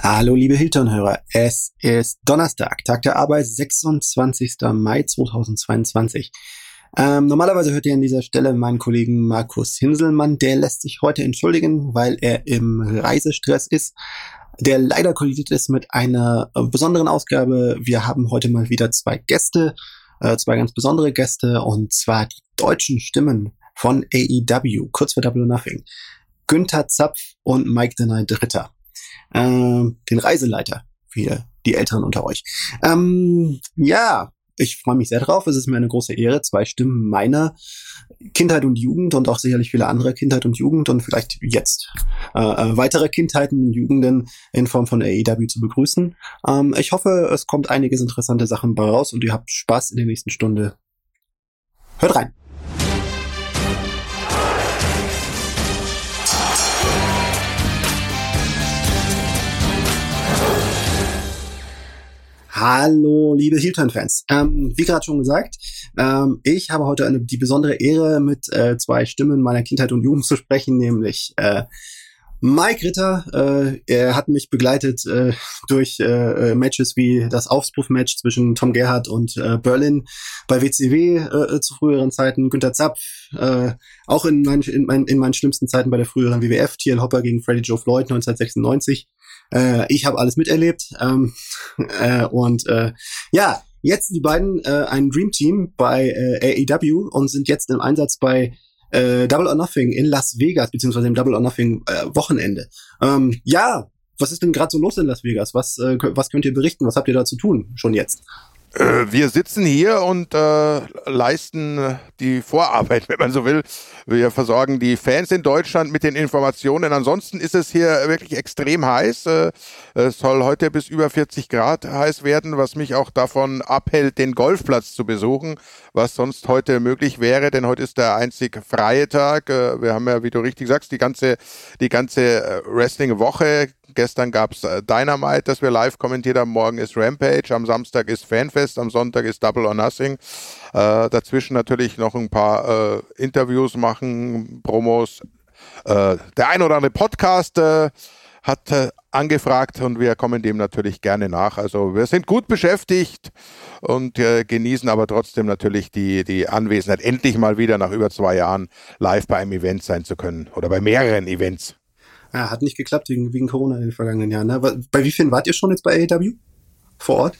Hallo liebe Hilton-Hörer, es ist Donnerstag, Tag der Arbeit, 26. Mai 2022. Ähm, normalerweise hört ihr an dieser Stelle meinen Kollegen Markus Hinselmann, der lässt sich heute entschuldigen, weil er im Reisestress ist, der leider kollidiert ist mit einer besonderen Ausgabe. Wir haben heute mal wieder zwei Gäste, äh, zwei ganz besondere Gäste, und zwar die deutschen Stimmen von AEW, kurz für Double Nothing. Günther Zapf und Mike the Night Ritter äh, den Reiseleiter für die Älteren unter euch. Ähm, ja, ich freue mich sehr drauf. Es ist mir eine große Ehre, zwei Stimmen meiner Kindheit und Jugend und auch sicherlich viele andere Kindheit und Jugend und vielleicht jetzt äh, äh weitere Kindheiten und Jugenden in Form von AEW zu begrüßen. Ähm, ich hoffe, es kommt einiges interessante Sachen bei raus und ihr habt Spaß in der nächsten Stunde. Hört rein! Hallo, liebe Heel-Turn-Fans. Ähm, wie gerade schon gesagt, ähm, ich habe heute eine, die besondere Ehre, mit äh, zwei Stimmen meiner Kindheit und Jugend zu sprechen, nämlich äh, Mike Ritter. Äh, er hat mich begleitet äh, durch äh, äh Matches wie das Aufruf-Match zwischen Tom Gerhardt und äh, Berlin bei WCW äh, zu früheren Zeiten, Günter Zapf, äh, auch in, mein, in, mein, in meinen schlimmsten Zeiten bei der früheren WWF, TL Hopper gegen Freddie Joe Floyd 1996. Äh, ich habe alles miterlebt. Ähm, äh, und äh, ja, jetzt die beiden äh, ein Dream Team bei äh, AEW und sind jetzt im Einsatz bei äh, Double or Nothing in Las Vegas, beziehungsweise im Double or Nothing äh, Wochenende. Ähm, ja, was ist denn gerade so los in Las Vegas? Was, äh, was könnt ihr berichten? Was habt ihr da zu tun schon jetzt? Äh, wir sitzen hier und äh, leisten äh, die Vorarbeit, wenn man so will. Wir versorgen die Fans in Deutschland mit den Informationen. Ansonsten ist es hier wirklich extrem heiß. Äh, es soll heute bis über 40 Grad heiß werden, was mich auch davon abhält, den Golfplatz zu besuchen, was sonst heute möglich wäre, denn heute ist der einzig freie Tag. Äh, wir haben ja, wie du richtig sagst, die ganze, die ganze Wrestling-Woche Gestern gab es äh, Dynamite, das wir live kommentiert haben. Morgen ist Rampage, am Samstag ist Fanfest, am Sonntag ist Double or Nothing. Äh, dazwischen natürlich noch ein paar äh, Interviews machen, Promos. Äh, der ein oder andere Podcast äh, hat äh, angefragt und wir kommen dem natürlich gerne nach. Also wir sind gut beschäftigt und äh, genießen aber trotzdem natürlich die, die Anwesenheit, endlich mal wieder nach über zwei Jahren live bei einem Event sein zu können oder bei mehreren Events. Ja, hat nicht geklappt wegen, wegen Corona in den vergangenen Jahren. Ne? Bei wie vielen wart ihr schon jetzt bei AEW vor Ort?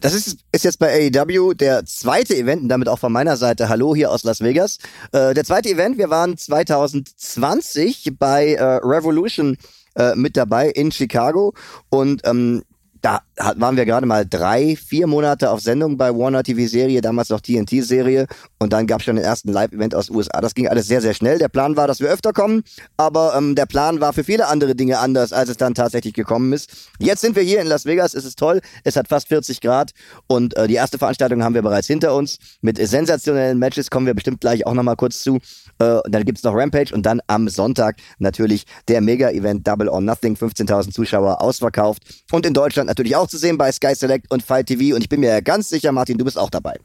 Das ist, ist jetzt bei AEW der zweite Event und damit auch von meiner Seite Hallo hier aus Las Vegas. Äh, der zweite Event, wir waren 2020 bei äh, Revolution äh, mit dabei in Chicago und ähm, da waren wir gerade mal drei, vier Monate auf Sendung bei Warner TV-Serie, damals noch TNT-Serie. Und dann gab es schon den ersten Live-Event aus USA. Das ging alles sehr, sehr schnell. Der Plan war, dass wir öfter kommen, aber ähm, der Plan war für viele andere Dinge anders, als es dann tatsächlich gekommen ist. Jetzt sind wir hier in Las Vegas. Es ist toll. Es hat fast 40 Grad und äh, die erste Veranstaltung haben wir bereits hinter uns. Mit sensationellen Matches kommen wir bestimmt gleich auch nochmal kurz zu. Äh, dann gibt's noch Rampage und dann am Sonntag natürlich der Mega-Event Double or Nothing. 15.000 Zuschauer ausverkauft. Und in Deutschland natürlich auch zu sehen bei Sky Select und Fight TV. Und ich bin mir ganz sicher, Martin, du bist auch dabei.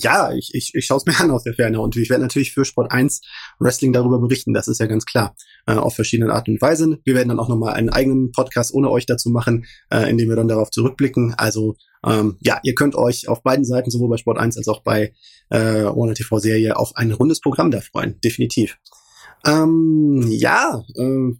Ja, ich, ich, ich schaue es mir an aus der Ferne und ich werde natürlich für Sport 1 Wrestling darüber berichten, das ist ja ganz klar, äh, auf verschiedene Arten und Weisen. Wir werden dann auch nochmal einen eigenen Podcast ohne euch dazu machen, äh, in dem wir dann darauf zurückblicken. Also ähm, ja, ihr könnt euch auf beiden Seiten, sowohl bei Sport 1 als auch bei äh, Warner TV Serie, auf ein rundes Programm da freuen, definitiv. Ähm, ja, äh,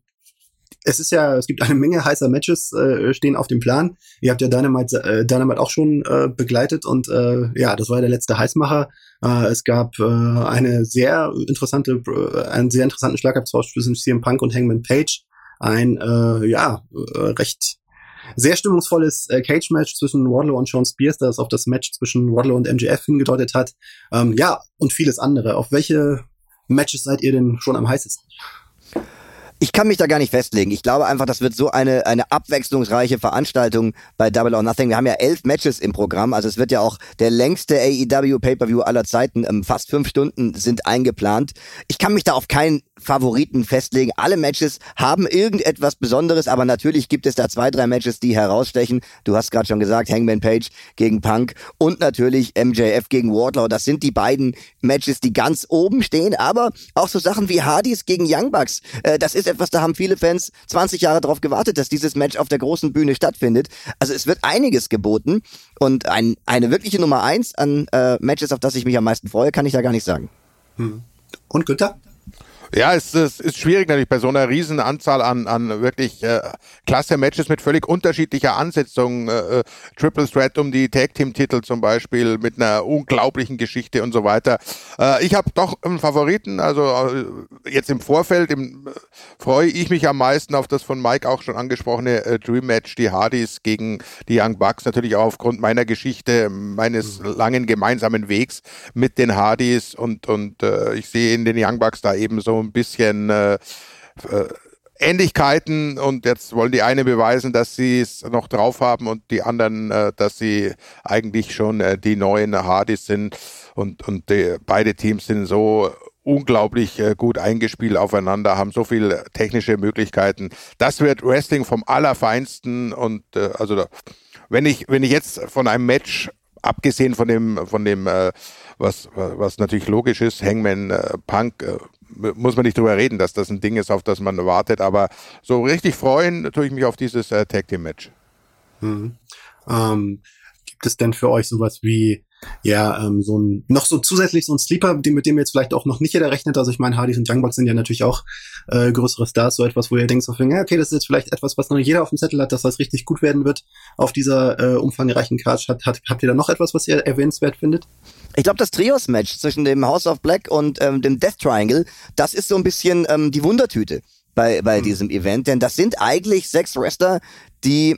es ist ja, es gibt eine Menge heißer Matches äh, stehen auf dem Plan. Ihr habt ja Dynamite, äh, Dynamite auch schon äh, begleitet und äh, ja, das war der letzte Heißmacher. Äh, es gab äh, eine sehr interessante, äh, einen sehr interessanten Schlagabtausch zwischen CM Punk und Hangman Page. Ein äh, ja äh, recht sehr stimmungsvolles äh, Cage-Match zwischen Wardlow und Sean Spears, das auf das Match zwischen Wardlow und MJF hingedeutet hat. Ähm, ja, und vieles andere. Auf welche Matches seid ihr denn schon am heißesten? Ich kann mich da gar nicht festlegen. Ich glaube einfach, das wird so eine, eine abwechslungsreiche Veranstaltung bei Double or Nothing. Wir haben ja elf Matches im Programm, also es wird ja auch der längste AEW Pay-Per-View aller Zeiten. Ähm, fast fünf Stunden sind eingeplant. Ich kann mich da auf keinen Favoriten festlegen. Alle Matches haben irgendetwas Besonderes, aber natürlich gibt es da zwei, drei Matches, die herausstechen. Du hast gerade schon gesagt, Hangman Page gegen Punk und natürlich MJF gegen Wardlow. Das sind die beiden Matches, die ganz oben stehen, aber auch so Sachen wie Hardys gegen Young Bucks. Äh, das ist ist etwas, da haben viele Fans 20 Jahre darauf gewartet, dass dieses Match auf der großen Bühne stattfindet. Also es wird einiges geboten und ein, eine wirkliche Nummer eins an äh, Matches, auf das ich mich am meisten freue, kann ich da gar nicht sagen. Hm. Und Günther? Ja, es, es ist schwierig natürlich bei so einer riesen Anzahl an, an wirklich äh, klasse Matches mit völlig unterschiedlicher Ansetzung. Äh, äh, Triple Threat um die Tag Team Titel zum Beispiel mit einer unglaublichen Geschichte und so weiter. Äh, ich habe doch einen Favoriten, also äh, jetzt im Vorfeld im, äh, freue ich mich am meisten auf das von Mike auch schon angesprochene äh, Dream Match, die Hardys gegen die Young Bucks, natürlich auch aufgrund meiner Geschichte, meines mhm. langen gemeinsamen Wegs mit den Hardys und, und äh, ich sehe in den Young Bucks da eben so ein bisschen äh, äh, Ähnlichkeiten und jetzt wollen die eine beweisen, dass sie es noch drauf haben und die anderen, äh, dass sie eigentlich schon äh, die neuen Hardys sind und, und die, beide Teams sind so unglaublich äh, gut eingespielt aufeinander, haben so viele technische Möglichkeiten. Das wird Wrestling vom Allerfeinsten und äh, also da, wenn ich wenn ich jetzt von einem Match abgesehen von dem von dem was was natürlich logisch ist, Hangman Punk muss man nicht drüber reden, dass das ein Ding ist, auf das man wartet. Aber so richtig freuen tue ich mich auf dieses äh, Tag Team Match. Mhm. Ähm, gibt es denn für euch sowas wie ja, ähm, so ein, noch so zusätzlich so ein Sleeper, mit dem jetzt vielleicht auch noch nicht jeder rechnet. Also ich meine, Hardys und Young Bucks sind ja natürlich auch äh, größere Stars, so etwas, wo ihr denkt, so, ja, okay, das ist jetzt vielleicht etwas, was noch nicht jeder auf dem Zettel hat, dass das richtig gut werden wird auf dieser äh, umfangreichen Card. Hat, hat, habt ihr da noch etwas, was ihr erwähnenswert findet? Ich glaube, das Trios-Match zwischen dem House of Black und ähm, dem Death Triangle, das ist so ein bisschen ähm, die Wundertüte bei, bei mhm. diesem Event, denn das sind eigentlich sechs Wrestler, die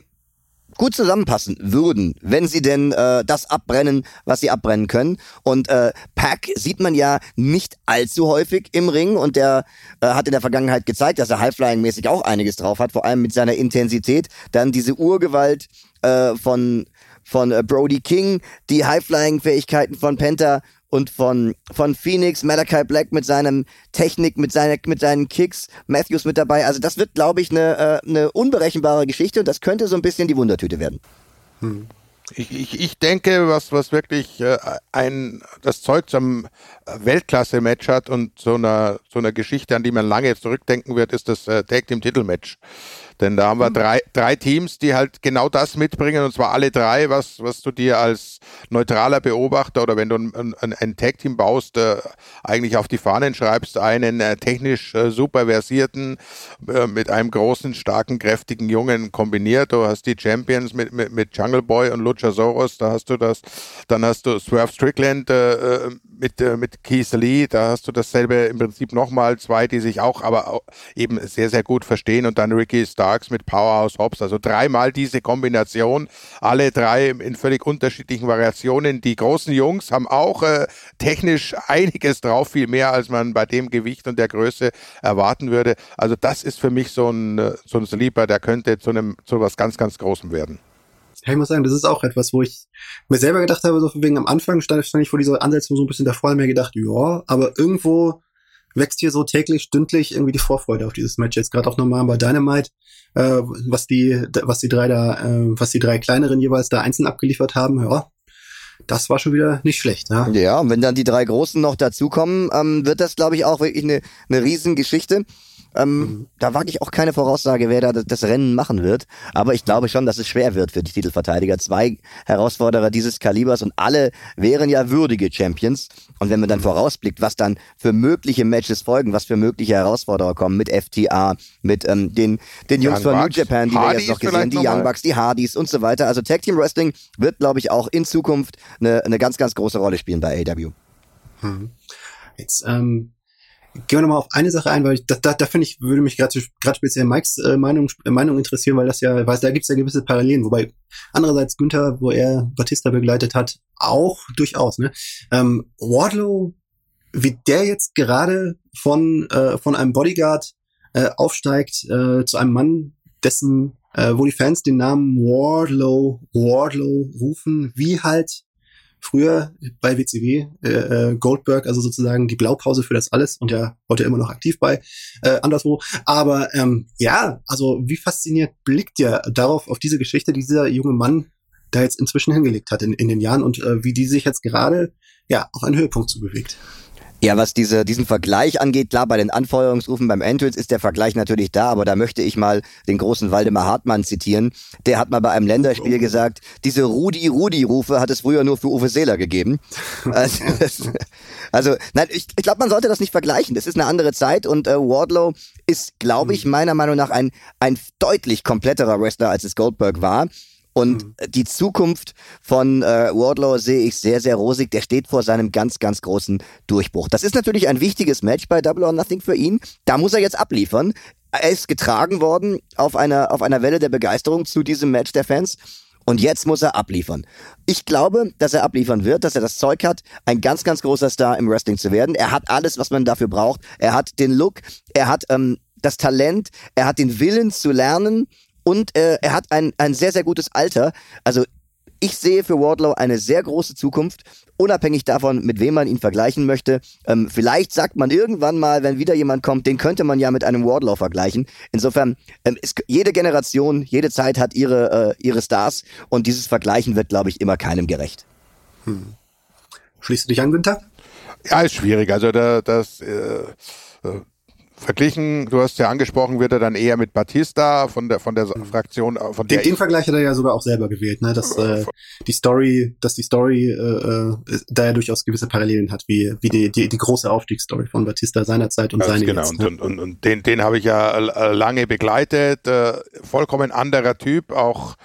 gut zusammenpassen würden, wenn sie denn äh, das abbrennen, was sie abbrennen können. Und äh, Pack sieht man ja nicht allzu häufig im Ring und der äh, hat in der Vergangenheit gezeigt, dass er Highflying-mäßig auch einiges drauf hat, vor allem mit seiner Intensität. Dann diese Urgewalt äh, von von äh, Brody King, die High-Flying-Fähigkeiten von Penta und von, von Phoenix, Malachi Black mit seinem Technik, mit, seiner, mit seinen Kicks, Matthews mit dabei. Also das wird, glaube ich, eine, äh, eine unberechenbare Geschichte und das könnte so ein bisschen die Wundertüte werden. Hm. Ich, ich, ich denke, was, was wirklich äh, ein, das Zeug zum Weltklasse-Match hat und so einer, so einer Geschichte, an die man lange zurückdenken wird, ist das äh, Tag Team Titel-Match. Denn da haben wir mhm. drei, drei Teams, die halt genau das mitbringen, und zwar alle drei, was, was du dir als neutraler Beobachter oder wenn du ein, ein, ein Tag-Team baust, äh, eigentlich auf die Fahnen schreibst, einen äh, technisch äh, super versierten, äh, mit einem großen, starken, kräftigen Jungen kombiniert. Du hast die Champions mit, mit, mit Jungle Boy und Luchasaurus, da hast du das, dann hast du Swerve Strickland äh, äh mit, mit Keith Lee, da hast du dasselbe im Prinzip nochmal, zwei, die sich auch aber auch eben sehr, sehr gut verstehen und dann Ricky Starks mit Powerhouse Hobbs, also dreimal diese Kombination, alle drei in völlig unterschiedlichen Variationen. Die großen Jungs haben auch äh, technisch einiges drauf, viel mehr, als man bei dem Gewicht und der Größe erwarten würde. Also das ist für mich so ein, äh, so ein Sleeper, der könnte zu einem, zu was ganz, ganz Großem werden. Ja, ich muss sagen, das ist auch etwas, wo ich mir selber gedacht habe, so von wegen am Anfang stand, stand ich vor dieser Ansetzung so ein bisschen davor, mir gedacht, ja, aber irgendwo wächst hier so täglich, stündlich irgendwie die Vorfreude auf dieses Match. Jetzt gerade auch nochmal bei Dynamite, äh, was die, was die drei da, äh, was die drei kleineren jeweils da einzeln abgeliefert haben, ja, das war schon wieder nicht schlecht. Ja, ja und wenn dann die drei Großen noch dazukommen, ähm, wird das, glaube ich, auch wirklich eine, eine Riesengeschichte. Ähm, mhm. Da wage ich auch keine Voraussage, wer da das Rennen machen wird. Aber ich glaube schon, dass es schwer wird für die Titelverteidiger. Zwei Herausforderer dieses Kalibers und alle wären ja würdige Champions. Und wenn man dann mhm. vorausblickt, was dann für mögliche Matches folgen, was für mögliche Herausforderer kommen mit FTA, mit ähm, den, den Jungs von New Japan, die Hardys wir jetzt noch gesehen, die Young Bucks, die Hardys und so weiter. Also Tag Team Wrestling wird, glaube ich, auch in Zukunft eine, eine ganz, ganz große Rolle spielen bei AW. Hm. Jetzt ähm, Gehen wir nochmal auf eine Sache ein, weil ich, da, da, da finde ich, würde mich gerade speziell Mikes äh, Meinung, Meinung interessieren, weil das ja, weil da gibt es ja gewisse Parallelen, wobei andererseits Günther, wo er Batista begleitet hat, auch durchaus. Ne? Ähm, Wardlow, wie der jetzt gerade von, äh, von einem Bodyguard äh, aufsteigt äh, zu einem Mann, dessen, äh, wo die Fans den Namen Wardlow, Wardlow rufen, wie halt früher bei WCW äh, äh, Goldberg, also sozusagen die Blaupause für das alles und ja heute immer noch aktiv bei äh, anderswo. Aber ähm, ja, also wie fasziniert blickt ihr darauf, auf diese Geschichte, die dieser junge Mann da jetzt inzwischen hingelegt hat in, in den Jahren und äh, wie die sich jetzt gerade ja auf einen Höhepunkt zu bewegt. Ja, was diese, diesen Vergleich angeht, klar, bei den Anfeuerungsrufen beim Entrance ist der Vergleich natürlich da, aber da möchte ich mal den großen Waldemar Hartmann zitieren. Der hat mal bei einem Länderspiel gesagt, diese Rudi-Rudi-Rufe hat es früher nur für Uwe Seeler gegeben. Also, also nein, ich, ich glaube, man sollte das nicht vergleichen. Das ist eine andere Zeit und äh, Wardlow ist, glaube ich, meiner Meinung nach ein, ein deutlich kompletterer Wrestler, als es Goldberg war. Und mhm. die Zukunft von äh, Wardlow sehe ich sehr, sehr rosig. Der steht vor seinem ganz, ganz großen Durchbruch. Das ist natürlich ein wichtiges Match bei Double or Nothing für ihn. Da muss er jetzt abliefern. Er ist getragen worden auf einer, auf einer Welle der Begeisterung zu diesem Match der Fans. Und jetzt muss er abliefern. Ich glaube, dass er abliefern wird, dass er das Zeug hat, ein ganz, ganz großer Star im Wrestling zu werden. Er hat alles, was man dafür braucht. Er hat den Look, er hat ähm, das Talent, er hat den Willen zu lernen und äh, er hat ein, ein sehr, sehr gutes Alter. Also ich sehe für Wardlow eine sehr große Zukunft, unabhängig davon, mit wem man ihn vergleichen möchte. Ähm, vielleicht sagt man irgendwann mal, wenn wieder jemand kommt, den könnte man ja mit einem Wardlow vergleichen. Insofern, ähm, ist, jede Generation, jede Zeit hat ihre, äh, ihre Stars und dieses Vergleichen wird, glaube ich, immer keinem gerecht. Hm. Schließt du dich an, Günther? Ja, ist schwierig. Also da, das äh, äh verglichen, du hast ja angesprochen, wird er dann eher mit Batista von der von der mhm. Fraktion äh, von der den, den Vergleich hat er ja sogar auch selber gewählt, ne, dass äh, die Story, dass die Story äh, äh, da ja durchaus gewisse Parallelen hat, wie wie die die, die große Aufstiegsstory von Batista seinerzeit und seine genau jetzt, ne? und, und, und den den habe ich ja äh, lange begleitet, äh, vollkommen anderer Typ, auch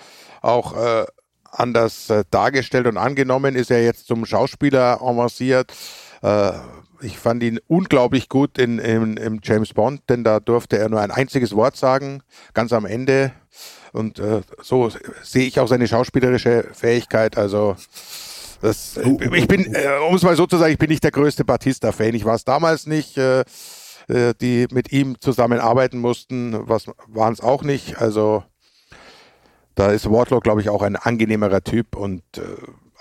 auch äh, anders äh, dargestellt und angenommen ist er jetzt zum Schauspieler avanciert. Äh, ich fand ihn unglaublich gut in, in, in James Bond, denn da durfte er nur ein einziges Wort sagen, ganz am Ende. Und äh, so sehe ich auch seine schauspielerische Fähigkeit. Also das, ich bin, äh, um es mal so zu sagen, ich bin nicht der größte Batista-Fan. Ich war es damals nicht. Äh, äh die mit ihm zusammenarbeiten mussten, was waren es auch nicht. Also da ist Wardlow, glaube ich, auch ein angenehmerer Typ und äh,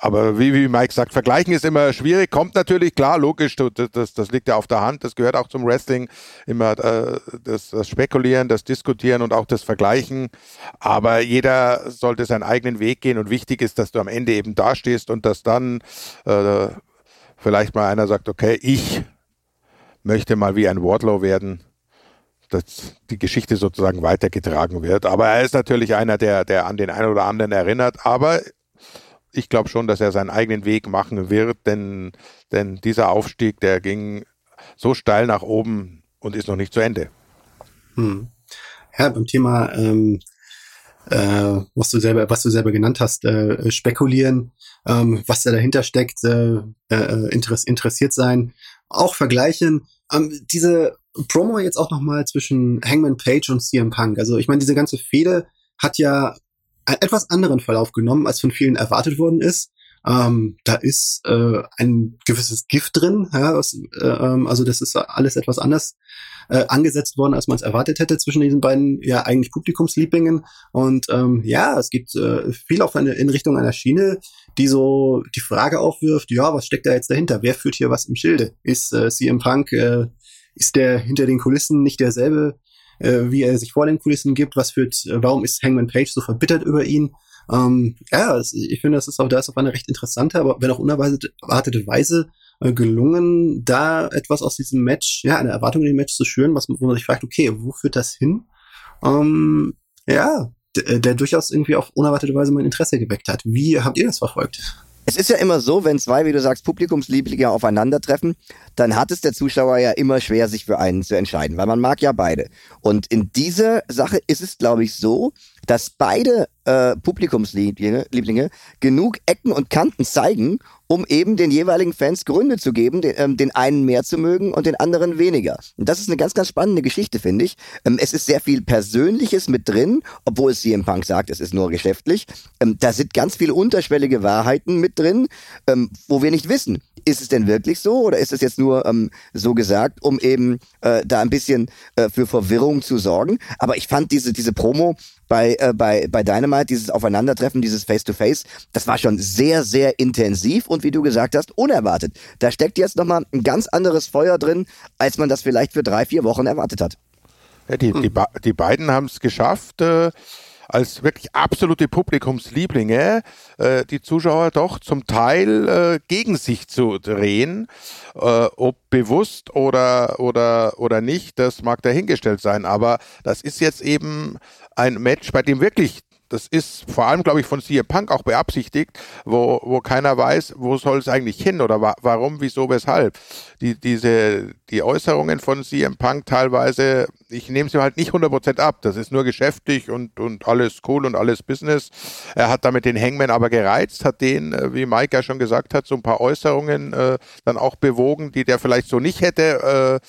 aber wie, wie Mike sagt, vergleichen ist immer schwierig, kommt natürlich, klar, logisch, das, das, liegt ja auf der Hand, das gehört auch zum Wrestling, immer äh, das, das Spekulieren, das Diskutieren und auch das Vergleichen. Aber jeder sollte seinen eigenen Weg gehen und wichtig ist, dass du am Ende eben dastehst und dass dann äh, vielleicht mal einer sagt, okay, ich möchte mal wie ein Wardlow werden dass die Geschichte sozusagen weitergetragen wird. Aber er ist natürlich einer, der, der an den einen oder anderen erinnert. Aber ich glaube schon, dass er seinen eigenen Weg machen wird, denn, denn dieser Aufstieg, der ging so steil nach oben und ist noch nicht zu Ende. Hm. Ja, beim Thema, ähm, äh, was du selber, was du selber genannt hast, äh, spekulieren, ähm, was da dahinter steckt, äh, äh, interess interessiert sein, auch vergleichen. Ähm, diese Promo jetzt auch nochmal zwischen Hangman Page und CM Punk. Also ich meine, diese ganze Fehde hat ja etwas anderen Verlauf genommen, als von vielen erwartet worden ist. Ähm, da ist äh, ein gewisses Gift drin, ja, was, äh, ähm, also das ist alles etwas anders äh, angesetzt worden, als man es erwartet hätte zwischen diesen beiden ja eigentlich Publikumslieblingen. Und ähm, ja, es gibt äh, viel auf eine in Richtung einer Schiene, die so die Frage aufwirft: Ja, was steckt da jetzt dahinter? Wer führt hier was im Schilde? Ist äh, CM Punk äh, ist der hinter den Kulissen nicht derselbe äh, wie er sich vor den Kulissen gibt, was führt, äh, warum ist Hangman Page so verbittert über ihn. Ähm, ja, ich finde, das ist auch, da ist auf eine recht interessante, aber wenn auch unerwartete Weise äh, gelungen, da etwas aus diesem Match, ja, eine Erwartung in dem Match zu schüren, was, wo man sich fragt, okay, wo führt das hin? Ähm, ja, der, der durchaus irgendwie auf unerwartete Weise mein Interesse geweckt hat. Wie habt ihr das verfolgt? Es ist ja immer so, wenn zwei, wie du sagst, Publikumslieblinge aufeinandertreffen, dann hat es der Zuschauer ja immer schwer, sich für einen zu entscheiden, weil man mag ja beide. Und in dieser Sache ist es, glaube ich, so, dass beide äh, Publikumslieblinge Lieblinge, genug Ecken und Kanten zeigen, um eben den jeweiligen Fans Gründe zu geben, den, ähm, den einen mehr zu mögen und den anderen weniger. Und das ist eine ganz, ganz spannende Geschichte, finde ich. Ähm, es ist sehr viel Persönliches mit drin, obwohl es CM Punk sagt, es ist nur geschäftlich. Ähm, da sind ganz viele unterschwellige Wahrheiten mit drin, wo wir nicht wissen, ist es denn wirklich so oder ist es jetzt nur so gesagt, um eben äh, da ein bisschen äh, für Verwirrung zu sorgen? Aber ich fand diese, diese Promo bei, äh, bei, bei Dynamite, dieses Aufeinandertreffen, dieses Face-to-Face, -face, das war schon sehr, sehr intensiv und wie du gesagt hast, unerwartet. Da steckt jetzt nochmal ein ganz anderes Feuer drin, als man das vielleicht für drei, vier Wochen erwartet hat. Ja, die, die, die beiden haben es geschafft, äh, als wirklich absolute Publikumslieblinge äh, die Zuschauer doch zum Teil äh, gegen sich zu drehen. Äh, ob bewusst oder, oder, oder nicht, das mag dahingestellt sein. Aber das ist jetzt eben ein Match, bei dem wirklich das ist vor allem, glaube ich, von CM Punk auch beabsichtigt, wo, wo keiner weiß, wo soll es eigentlich hin oder wa warum, wieso, weshalb. Die, diese, die Äußerungen von CM Punk teilweise, ich nehme sie halt nicht 100% ab. Das ist nur geschäftig und, und alles cool und alles Business. Er hat damit den Hangman aber gereizt, hat den, äh, wie Mike ja schon gesagt hat, so ein paar Äußerungen äh, dann auch bewogen, die der vielleicht so nicht hätte. Äh,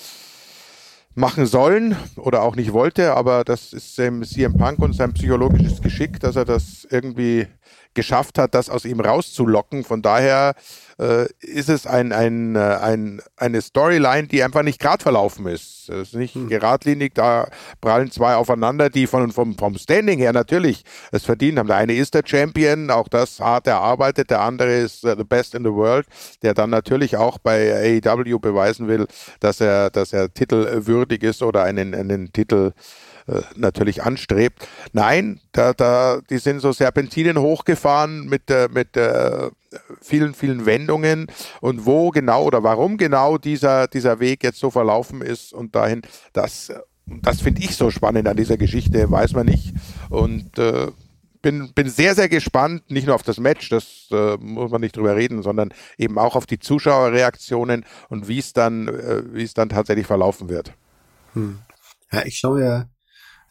machen sollen oder auch nicht wollte, aber das ist CM Punk und sein psychologisches Geschick, dass er das irgendwie geschafft hat, das aus ihm rauszulocken. Von daher äh, ist es ein, ein, äh, ein, eine Storyline, die einfach nicht gerade verlaufen ist. Es ist nicht hm. geradlinig, da prallen zwei aufeinander, die von, vom, vom Standing her natürlich es verdient haben. Der eine ist der Champion, auch das hart erarbeitet, der andere ist uh, the best in the world, der dann natürlich auch bei AEW beweisen will, dass er, dass er titelwürdig ist oder einen, einen Titel äh, natürlich anstrebt. Nein, da, da, die sind so Serpentinen hochgefahren mit, äh, mit äh, vielen, vielen Wendungen und wo genau oder warum genau dieser, dieser Weg jetzt so verlaufen ist und dahin, das, das finde ich so spannend an dieser Geschichte, weiß man nicht. Und äh, bin, bin sehr, sehr gespannt, nicht nur auf das Match, das äh, muss man nicht drüber reden, sondern eben auch auf die Zuschauerreaktionen und wie es dann, äh, wie es dann tatsächlich verlaufen wird. Hm. Ja, ich schaue ja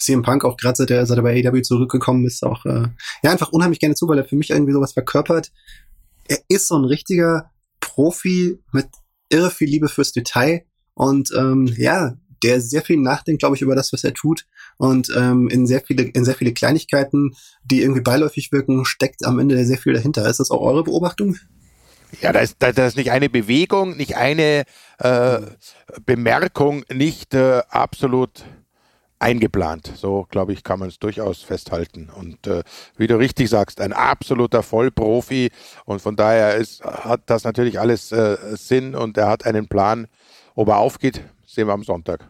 CM Punk auch gerade seit er, seit er bei AEW zurückgekommen ist, auch äh, ja einfach unheimlich gerne zu, weil er für mich irgendwie sowas verkörpert. Er ist so ein richtiger Profi mit irre viel Liebe fürs Detail und ähm, ja, der sehr viel nachdenkt, glaube ich, über das, was er tut und ähm, in sehr viele in sehr viele Kleinigkeiten, die irgendwie beiläufig wirken, steckt am Ende sehr viel dahinter. Ist das auch eure Beobachtung? Ja, da ist, da, da ist nicht eine Bewegung, nicht eine äh, Bemerkung, nicht äh, absolut eingeplant. So, glaube ich, kann man es durchaus festhalten. Und äh, wie du richtig sagst, ein absoluter Vollprofi. Und von daher ist, hat das natürlich alles äh, Sinn und er hat einen Plan. Ob er aufgeht, sehen wir am Sonntag.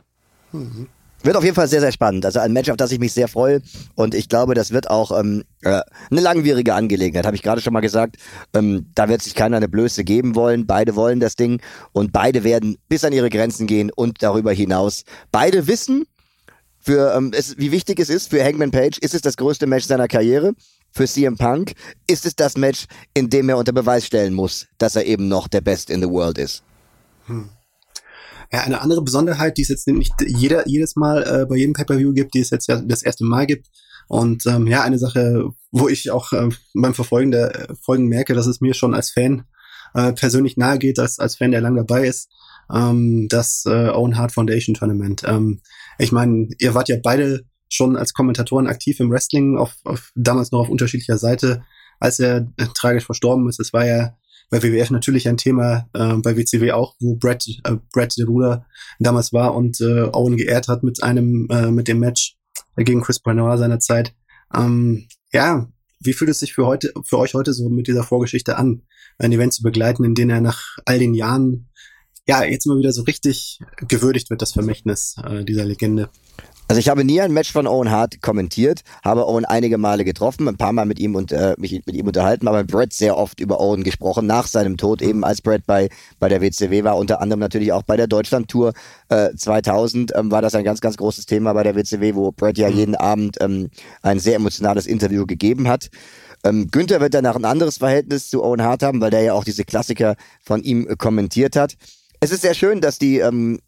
Mhm. Wird auf jeden Fall sehr, sehr spannend. Also ein Match, auf das ich mich sehr freue. Und ich glaube, das wird auch ähm, äh, eine langwierige Angelegenheit, habe ich gerade schon mal gesagt. Ähm, da wird sich keiner eine Blöße geben wollen. Beide wollen das Ding und beide werden bis an ihre Grenzen gehen und darüber hinaus. Beide wissen, für ähm, es, wie wichtig es ist für Hangman Page, ist es das größte Match seiner Karriere. Für CM Punk ist es das Match, in dem er unter Beweis stellen muss, dass er eben noch der Best in the World ist. Hm. Ja, eine andere Besonderheit, die es jetzt nicht jeder jedes Mal äh, bei jedem Pay-per-View gibt, die es jetzt ja das erste Mal gibt. Und ähm, ja, eine Sache, wo ich auch äh, beim Verfolgen der äh, Folgen merke, dass es mir schon als Fan äh, persönlich nahe geht, als, als Fan, der lang dabei ist, ähm, das äh, Owen Hart Foundation Tournament. Ähm, ich meine, ihr wart ja beide schon als Kommentatoren aktiv im Wrestling, auf, auf damals noch auf unterschiedlicher Seite, als er äh, tragisch verstorben ist. Es war ja bei WWF natürlich ein Thema, äh, bei WCW auch, wo Brett, äh, Brett der Bruder damals war und äh, Owen geehrt hat mit einem, äh, mit dem Match gegen Chris Benoit seiner Zeit. Ähm, ja, wie fühlt es sich für heute, für euch heute so mit dieser Vorgeschichte an, ein Event zu begleiten, in dem er nach all den Jahren ja, jetzt mal wieder so richtig gewürdigt wird, das Vermächtnis äh, dieser Legende. Also ich habe nie ein Match von Owen Hart kommentiert, habe Owen einige Male getroffen, ein paar Mal mit ihm und äh, mich mit ihm unterhalten, aber mit Brett sehr oft über Owen gesprochen, nach seinem Tod eben, als Brett bei, bei der WCW war, unter anderem natürlich auch bei der Deutschland-Tour äh, 2000 ähm, war das ein ganz, ganz großes Thema bei der WCW, wo Brett ja mhm. jeden Abend ähm, ein sehr emotionales Interview gegeben hat. Ähm, Günther wird danach ein anderes Verhältnis zu Owen Hart haben, weil der ja auch diese Klassiker von ihm äh, kommentiert hat es ist sehr schön, dass die ähm,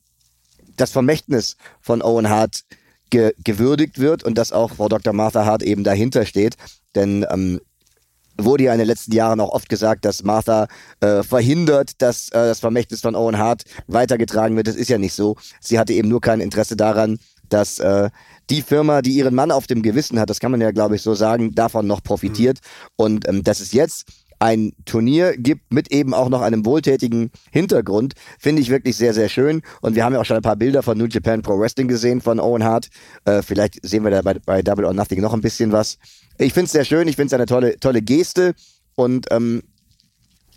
das Vermächtnis von Owen Hart ge gewürdigt wird und dass auch Frau Dr. Martha Hart eben dahinter steht. Denn ähm, wurde ja in den letzten Jahren auch oft gesagt, dass Martha äh, verhindert, dass äh, das Vermächtnis von Owen Hart weitergetragen wird. Das ist ja nicht so. Sie hatte eben nur kein Interesse daran, dass äh, die Firma, die ihren Mann auf dem Gewissen hat, das kann man ja, glaube ich, so sagen, davon noch profitiert. Mhm. Und ähm, dass es jetzt ein Turnier gibt mit eben auch noch einem wohltätigen Hintergrund, finde ich wirklich sehr, sehr schön. Und wir haben ja auch schon ein paar Bilder von New Japan Pro Wrestling gesehen von Owen Hart. Äh, vielleicht sehen wir da bei, bei, Double or Nothing noch ein bisschen was. Ich finde es sehr schön, ich finde es eine tolle, tolle Geste und ähm,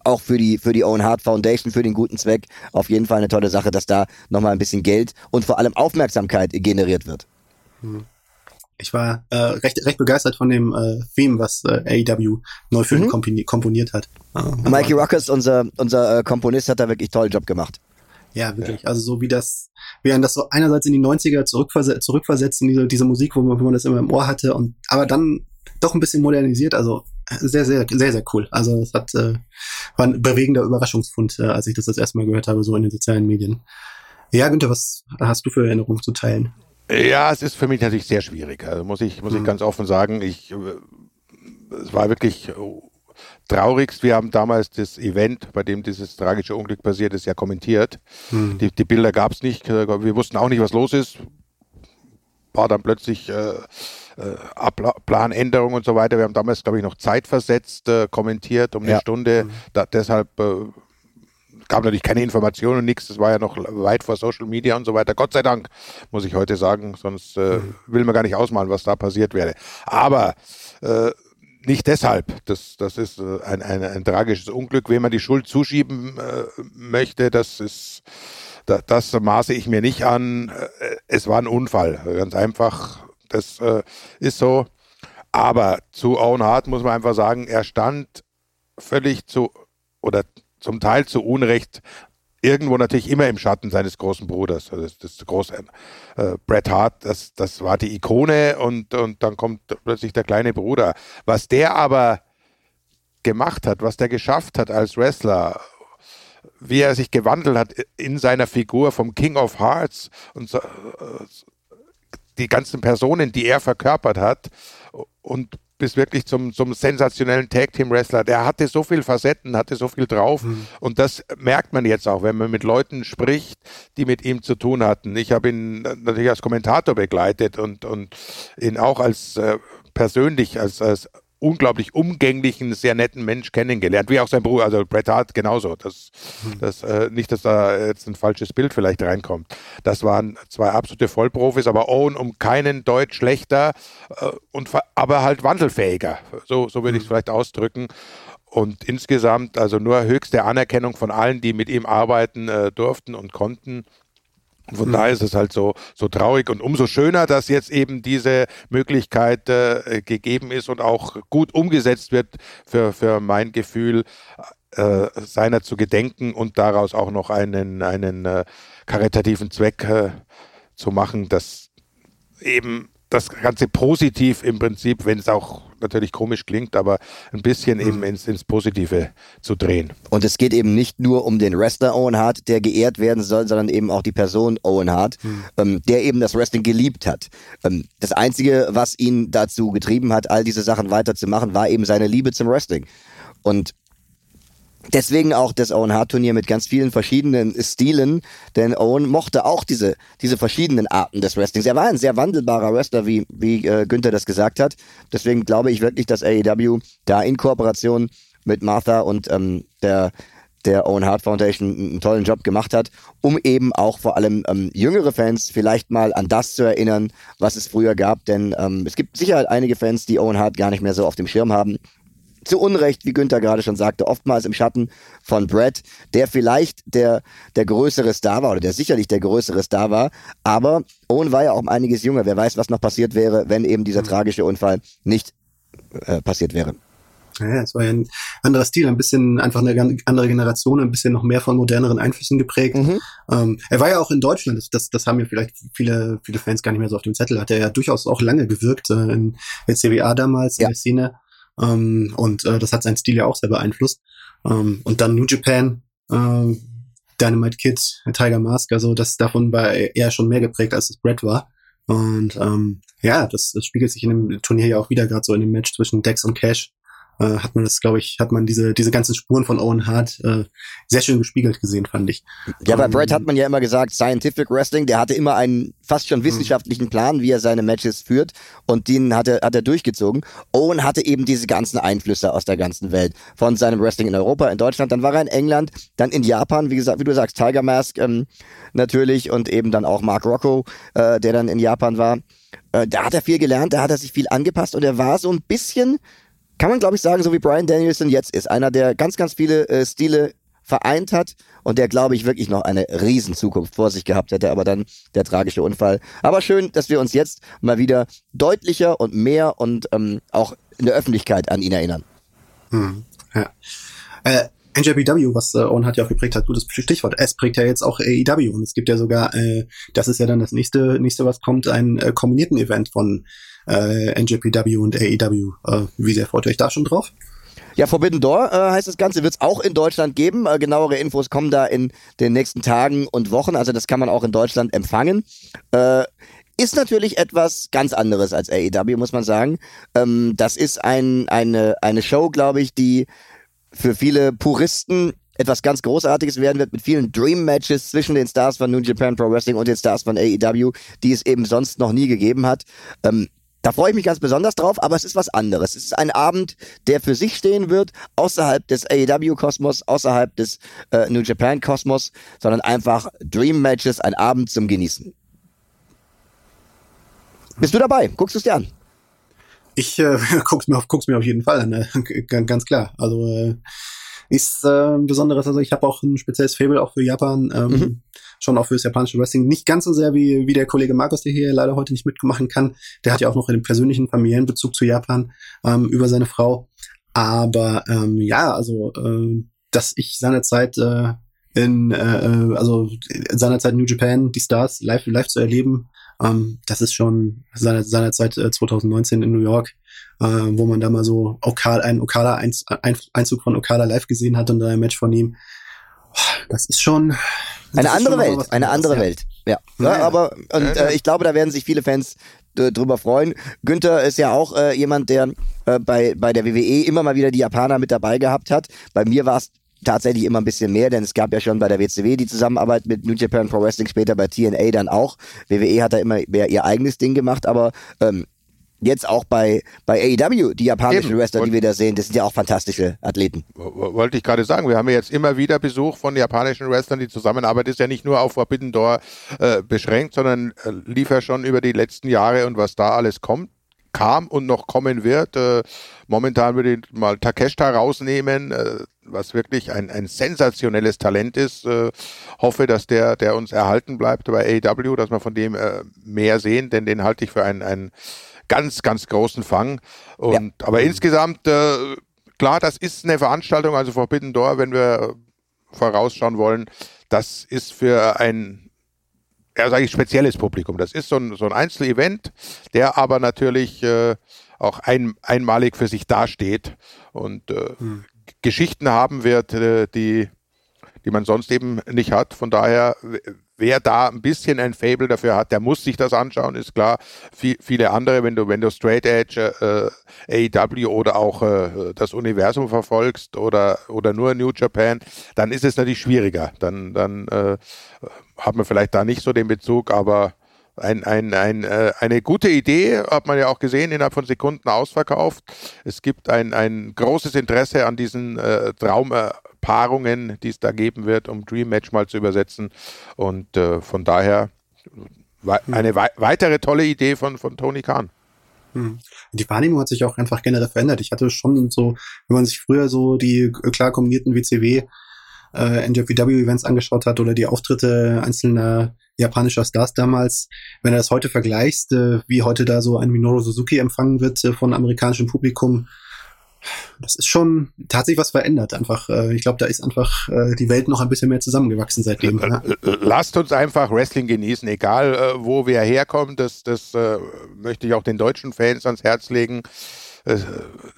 auch für die, für die Owen Hart Foundation, für den guten Zweck auf jeden Fall eine tolle Sache, dass da nochmal ein bisschen Geld und vor allem Aufmerksamkeit generiert wird. Hm. Ich war äh, recht, recht begeistert von dem äh, Theme, was äh, AEW neu für mhm. ihn komponiert hat. Äh, Mikey Ruckers, unser, unser äh, Komponist, hat da wirklich tollen Job gemacht. Ja, wirklich. Ja. Also so wie das, wie das so einerseits in die 90er zurückversetzt, zurückversetzt in diese, diese Musik, wo man, wo man das immer im Ohr hatte und aber dann doch ein bisschen modernisiert. Also sehr, sehr, sehr, sehr cool. Also es hat äh, war ein bewegender Überraschungsfund, äh, als ich das das erste Mal gehört habe, so in den sozialen Medien. Ja, Günther, was hast du für Erinnerungen zu teilen? Ja, es ist für mich natürlich sehr schwierig. Also muss ich, muss ich mhm. ganz offen sagen. Ich, äh, es war wirklich traurigst. Wir haben damals das Event, bei dem dieses tragische Unglück passiert ist, ja kommentiert. Mhm. Die, die, Bilder gab es nicht. Wir wussten auch nicht, was los ist. War dann plötzlich äh, äh, Planänderung und so weiter. Wir haben damals, glaube ich, noch zeitversetzt äh, kommentiert um eine ja. Stunde. Mhm. Da, deshalb äh, gab natürlich keine Informationen und nichts. Das war ja noch weit vor Social Media und so weiter. Gott sei Dank, muss ich heute sagen. Sonst äh, mhm. will man gar nicht ausmalen, was da passiert wäre. Aber äh, nicht deshalb. Das, das ist äh, ein, ein, ein tragisches Unglück. Wem man die Schuld zuschieben äh, möchte, das ist, das, das maße ich mir nicht an. Äh, es war ein Unfall. Ganz einfach das äh, ist so. Aber zu Owen Hart muss man einfach sagen, er stand völlig zu oder zum Teil zu Unrecht irgendwo natürlich immer im Schatten seines großen Bruders. Also das, das große äh, Bret Hart, das, das war die Ikone und, und dann kommt plötzlich der kleine Bruder. Was der aber gemacht hat, was der geschafft hat als Wrestler, wie er sich gewandelt hat in seiner Figur vom King of Hearts und so, äh, die ganzen Personen, die er verkörpert hat und bis wirklich zum, zum sensationellen Tag-Team-Wrestler. Der hatte so viel Facetten, hatte so viel drauf mhm. und das merkt man jetzt auch, wenn man mit Leuten spricht, die mit ihm zu tun hatten. Ich habe ihn natürlich als Kommentator begleitet und, und ihn auch als äh, persönlich, als, als unglaublich umgänglichen, sehr netten Mensch kennengelernt, wie auch sein Bruder, also Bret Hart genauso. Das, mhm. das, äh, nicht, dass da jetzt ein falsches Bild vielleicht reinkommt. Das waren zwei absolute Vollprofis, aber Owen um keinen Deutsch schlechter äh, und aber halt wandelfähiger. So, so würde ich es mhm. vielleicht ausdrücken. Und insgesamt also nur höchste Anerkennung von allen, die mit ihm arbeiten äh, durften und konnten. Von mhm. daher ist es halt so, so traurig und umso schöner, dass jetzt eben diese Möglichkeit äh, gegeben ist und auch gut umgesetzt wird für, für mein Gefühl, äh, seiner zu gedenken und daraus auch noch einen, einen äh, karitativen Zweck äh, zu machen, dass eben das Ganze positiv im Prinzip, wenn es auch natürlich komisch klingt, aber ein bisschen eben mhm. ins, ins Positive zu drehen. Und es geht eben nicht nur um den Wrestler Owen Hart, der geehrt werden soll, sondern eben auch die Person Owen Hart, mhm. ähm, der eben das Wrestling geliebt hat. Ähm, das Einzige, was ihn dazu getrieben hat, all diese Sachen weiterzumachen, war eben seine Liebe zum Wrestling. Und Deswegen auch das Owen Hart Turnier mit ganz vielen verschiedenen Stilen, denn Owen mochte auch diese, diese verschiedenen Arten des Wrestlings. Er war ein sehr wandelbarer Wrestler, wie, wie äh, Günther das gesagt hat. Deswegen glaube ich wirklich, dass AEW da in Kooperation mit Martha und ähm, der, der Owen Hart Foundation einen tollen Job gemacht hat, um eben auch vor allem ähm, jüngere Fans vielleicht mal an das zu erinnern, was es früher gab. Denn ähm, es gibt sicher einige Fans, die Owen Hart gar nicht mehr so auf dem Schirm haben zu Unrecht, wie Günther gerade schon sagte, oftmals im Schatten von Brad, der vielleicht der, der größere Star war oder der sicherlich der größere Star war. Aber Owen war ja auch um einiges jünger. Wer weiß, was noch passiert wäre, wenn eben dieser mhm. tragische Unfall nicht äh, passiert wäre. Ja, es war ja ein anderer Stil, ein bisschen einfach eine andere Generation, ein bisschen noch mehr von moderneren Einflüssen geprägt. Mhm. Ähm, er war ja auch in Deutschland, das, das, das haben ja vielleicht viele, viele Fans gar nicht mehr so auf dem Zettel, hat er ja durchaus auch lange gewirkt, äh, in der CWA damals, ja. in der Szene. Ähm, und äh, das hat seinen Stil ja auch sehr beeinflusst. Ähm, und dann New Japan, äh, Dynamite Kid, Tiger Mask, also das davon war eher schon mehr geprägt, als es Brett war. Und ähm, ja, das, das spiegelt sich in dem Turnier ja auch wieder, gerade so in dem Match zwischen Dex und Cash äh, hat man das, glaube ich, hat man diese, diese ganzen Spuren von Owen Hart äh, sehr schön gespiegelt gesehen, fand ich. Ja, bei um, Brett hat man ja immer gesagt, Scientific Wrestling, der hatte immer einen fast schon wissenschaftlichen Plan, wie er seine Matches führt und den hat er, hat er durchgezogen. Owen hatte eben diese ganzen Einflüsse aus der ganzen Welt. Von seinem Wrestling in Europa, in Deutschland, dann war er in England, dann in Japan, wie gesagt, wie du sagst, Tiger Mask ähm, natürlich und eben dann auch Mark Rocco, äh, der dann in Japan war. Äh, da hat er viel gelernt, da hat er sich viel angepasst und er war so ein bisschen kann man, glaube ich, sagen, so wie Brian Danielson jetzt ist. Einer, der ganz, ganz viele äh, Stile vereint hat und der, glaube ich, wirklich noch eine riesen Zukunft vor sich gehabt hätte, aber dann der tragische Unfall. Aber schön, dass wir uns jetzt mal wieder deutlicher und mehr und ähm, auch in der Öffentlichkeit an ihn erinnern. Hm, ja. Äh, NJPW, was äh, Owen hat ja auch geprägt hat, gutes Stichwort. Es prägt ja jetzt auch AEW und es gibt ja sogar, äh, das ist ja dann das nächste, nächste was kommt, ein äh, kombinierten Event von äh, NJPW und AEW. Äh, wie sehr freut ihr euch da schon drauf? Ja, Forbidden Door äh, heißt das Ganze, wird es auch in Deutschland geben. Äh, genauere Infos kommen da in den nächsten Tagen und Wochen. Also das kann man auch in Deutschland empfangen. Äh, ist natürlich etwas ganz anderes als AEW, muss man sagen. Ähm, das ist ein, eine, eine Show, glaube ich, die für viele Puristen etwas ganz Großartiges werden wird mit vielen Dream Matches zwischen den Stars von New Japan Pro Wrestling und den Stars von AEW, die es eben sonst noch nie gegeben hat. Ähm, da freue ich mich ganz besonders drauf, aber es ist was anderes. Es ist ein Abend, der für sich stehen wird, außerhalb des AEW-Kosmos, außerhalb des äh, New Japan-Kosmos, sondern einfach Dream Matches, ein Abend zum Genießen. Bist du dabei? Guckst du es dir an? Ich äh, guck's mir auf, guck's mir auf jeden Fall an, ne? ganz klar. Also äh, ist äh, ein besonderes. Also ich habe auch ein spezielles Fable auch für Japan, ähm, mhm. schon auch fürs japanische Wrestling. Nicht ganz so sehr wie wie der Kollege Markus, der hier leider heute nicht mitmachen kann. Der hat ja auch noch einen persönlichen Familienbezug zu Japan ähm, über seine Frau. Aber ähm, ja, also äh, dass ich seinerzeit äh, in äh, äh also seinerzeit New Japan die Stars live live zu erleben ähm, das ist schon seiner, seiner Zeit äh, 2019 in New York, äh, wo man da mal so Okada, einen Okada-Einzug von Okada live gesehen hat und ein Match von ihm. Das ist schon. Das eine andere schon Welt, eine andere ja. Welt. Ja. ja, ja. aber und äh, ich glaube, da werden sich viele Fans drüber freuen. Günther ist ja auch äh, jemand, der äh, bei, bei der WWE immer mal wieder die Japaner mit dabei gehabt hat. Bei mir war es tatsächlich immer ein bisschen mehr, denn es gab ja schon bei der WCW die Zusammenarbeit mit New Japan Pro Wrestling, später bei TNA dann auch. WWE hat da immer mehr ihr eigenes Ding gemacht, aber ähm, jetzt auch bei, bei AEW, die japanischen Eben. Wrestler, die wir da sehen, das sind ja auch fantastische Athleten. Wollte ich gerade sagen, wir haben ja jetzt immer wieder Besuch von japanischen Wrestlern. Die Zusammenarbeit ist ja nicht nur auf Forbidden Door äh, beschränkt, sondern äh, lief ja schon über die letzten Jahre und was da alles kommt kam und noch kommen wird. Äh, momentan würde ich mal Takeshita rausnehmen. Was wirklich ein, ein sensationelles Talent ist. Äh, hoffe, dass der, der uns erhalten bleibt bei AW, dass wir von dem äh, mehr sehen, denn den halte ich für einen, einen ganz, ganz großen Fang. Und, ja. Aber insgesamt, äh, klar, das ist eine Veranstaltung, also Forbidden Door, wenn wir vorausschauen wollen, das ist für ein ja, sage ich, spezielles Publikum. Das ist so ein, so ein Einzelevent, der aber natürlich äh, auch ein, einmalig für sich dasteht und äh, hm. Geschichten haben wird, äh, die, die man sonst eben nicht hat. Von daher, wer da ein bisschen ein Fable dafür hat, der muss sich das anschauen, ist klar. Viel, viele andere, wenn du, wenn du Straight Edge, äh, AEW oder auch äh, das Universum verfolgst oder, oder nur New Japan, dann ist es natürlich schwieriger. Dann, dann äh, hat man vielleicht da nicht so den Bezug, aber ein, ein, ein, äh, eine gute Idee, hat man ja auch gesehen, innerhalb von Sekunden ausverkauft. Es gibt ein, ein großes Interesse an diesen äh, Traumpaarungen, die es da geben wird, um Dream Match mal zu übersetzen. Und äh, von daher eine wei weitere tolle Idee von, von Tony Khan. Hm. Die Wahrnehmung hat sich auch einfach generell verändert. Ich hatte schon so, wenn man sich früher so die klar kombinierten WCW äh, NJPW-Events angeschaut hat oder die Auftritte einzelner japanischer Stars damals, wenn du das heute vergleichst, äh, wie heute da so ein Minoru Suzuki empfangen wird äh, von amerikanischem Publikum, das ist schon tatsächlich was verändert. Einfach, äh, ich glaube, da ist einfach äh, die Welt noch ein bisschen mehr zusammengewachsen seitdem. Ja. Lasst uns einfach Wrestling genießen, egal wo wir herkommen. Das, das möchte ich auch den deutschen Fans ans Herz legen es,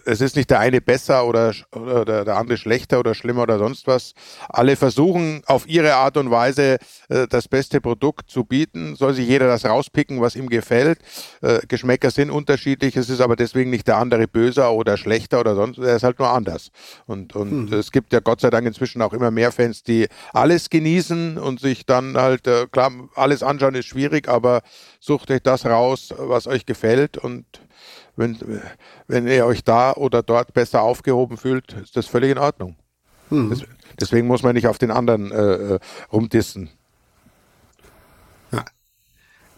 es ist nicht der eine besser oder, oder der andere schlechter oder schlimmer oder sonst was. Alle versuchen auf ihre Art und Weise äh, das beste Produkt zu bieten. Soll sich jeder das rauspicken, was ihm gefällt. Äh, Geschmäcker sind unterschiedlich. Es ist aber deswegen nicht der andere böser oder schlechter oder sonst. Er ist halt nur anders. Und, und hm. es gibt ja Gott sei Dank inzwischen auch immer mehr Fans, die alles genießen und sich dann halt, äh, klar, alles anschauen ist schwierig, aber sucht euch das raus, was euch gefällt und wenn, wenn ihr euch da oder dort besser aufgehoben fühlt, ist das völlig in Ordnung. Hm. Das, deswegen muss man nicht auf den anderen äh, äh rumdissen. Ja.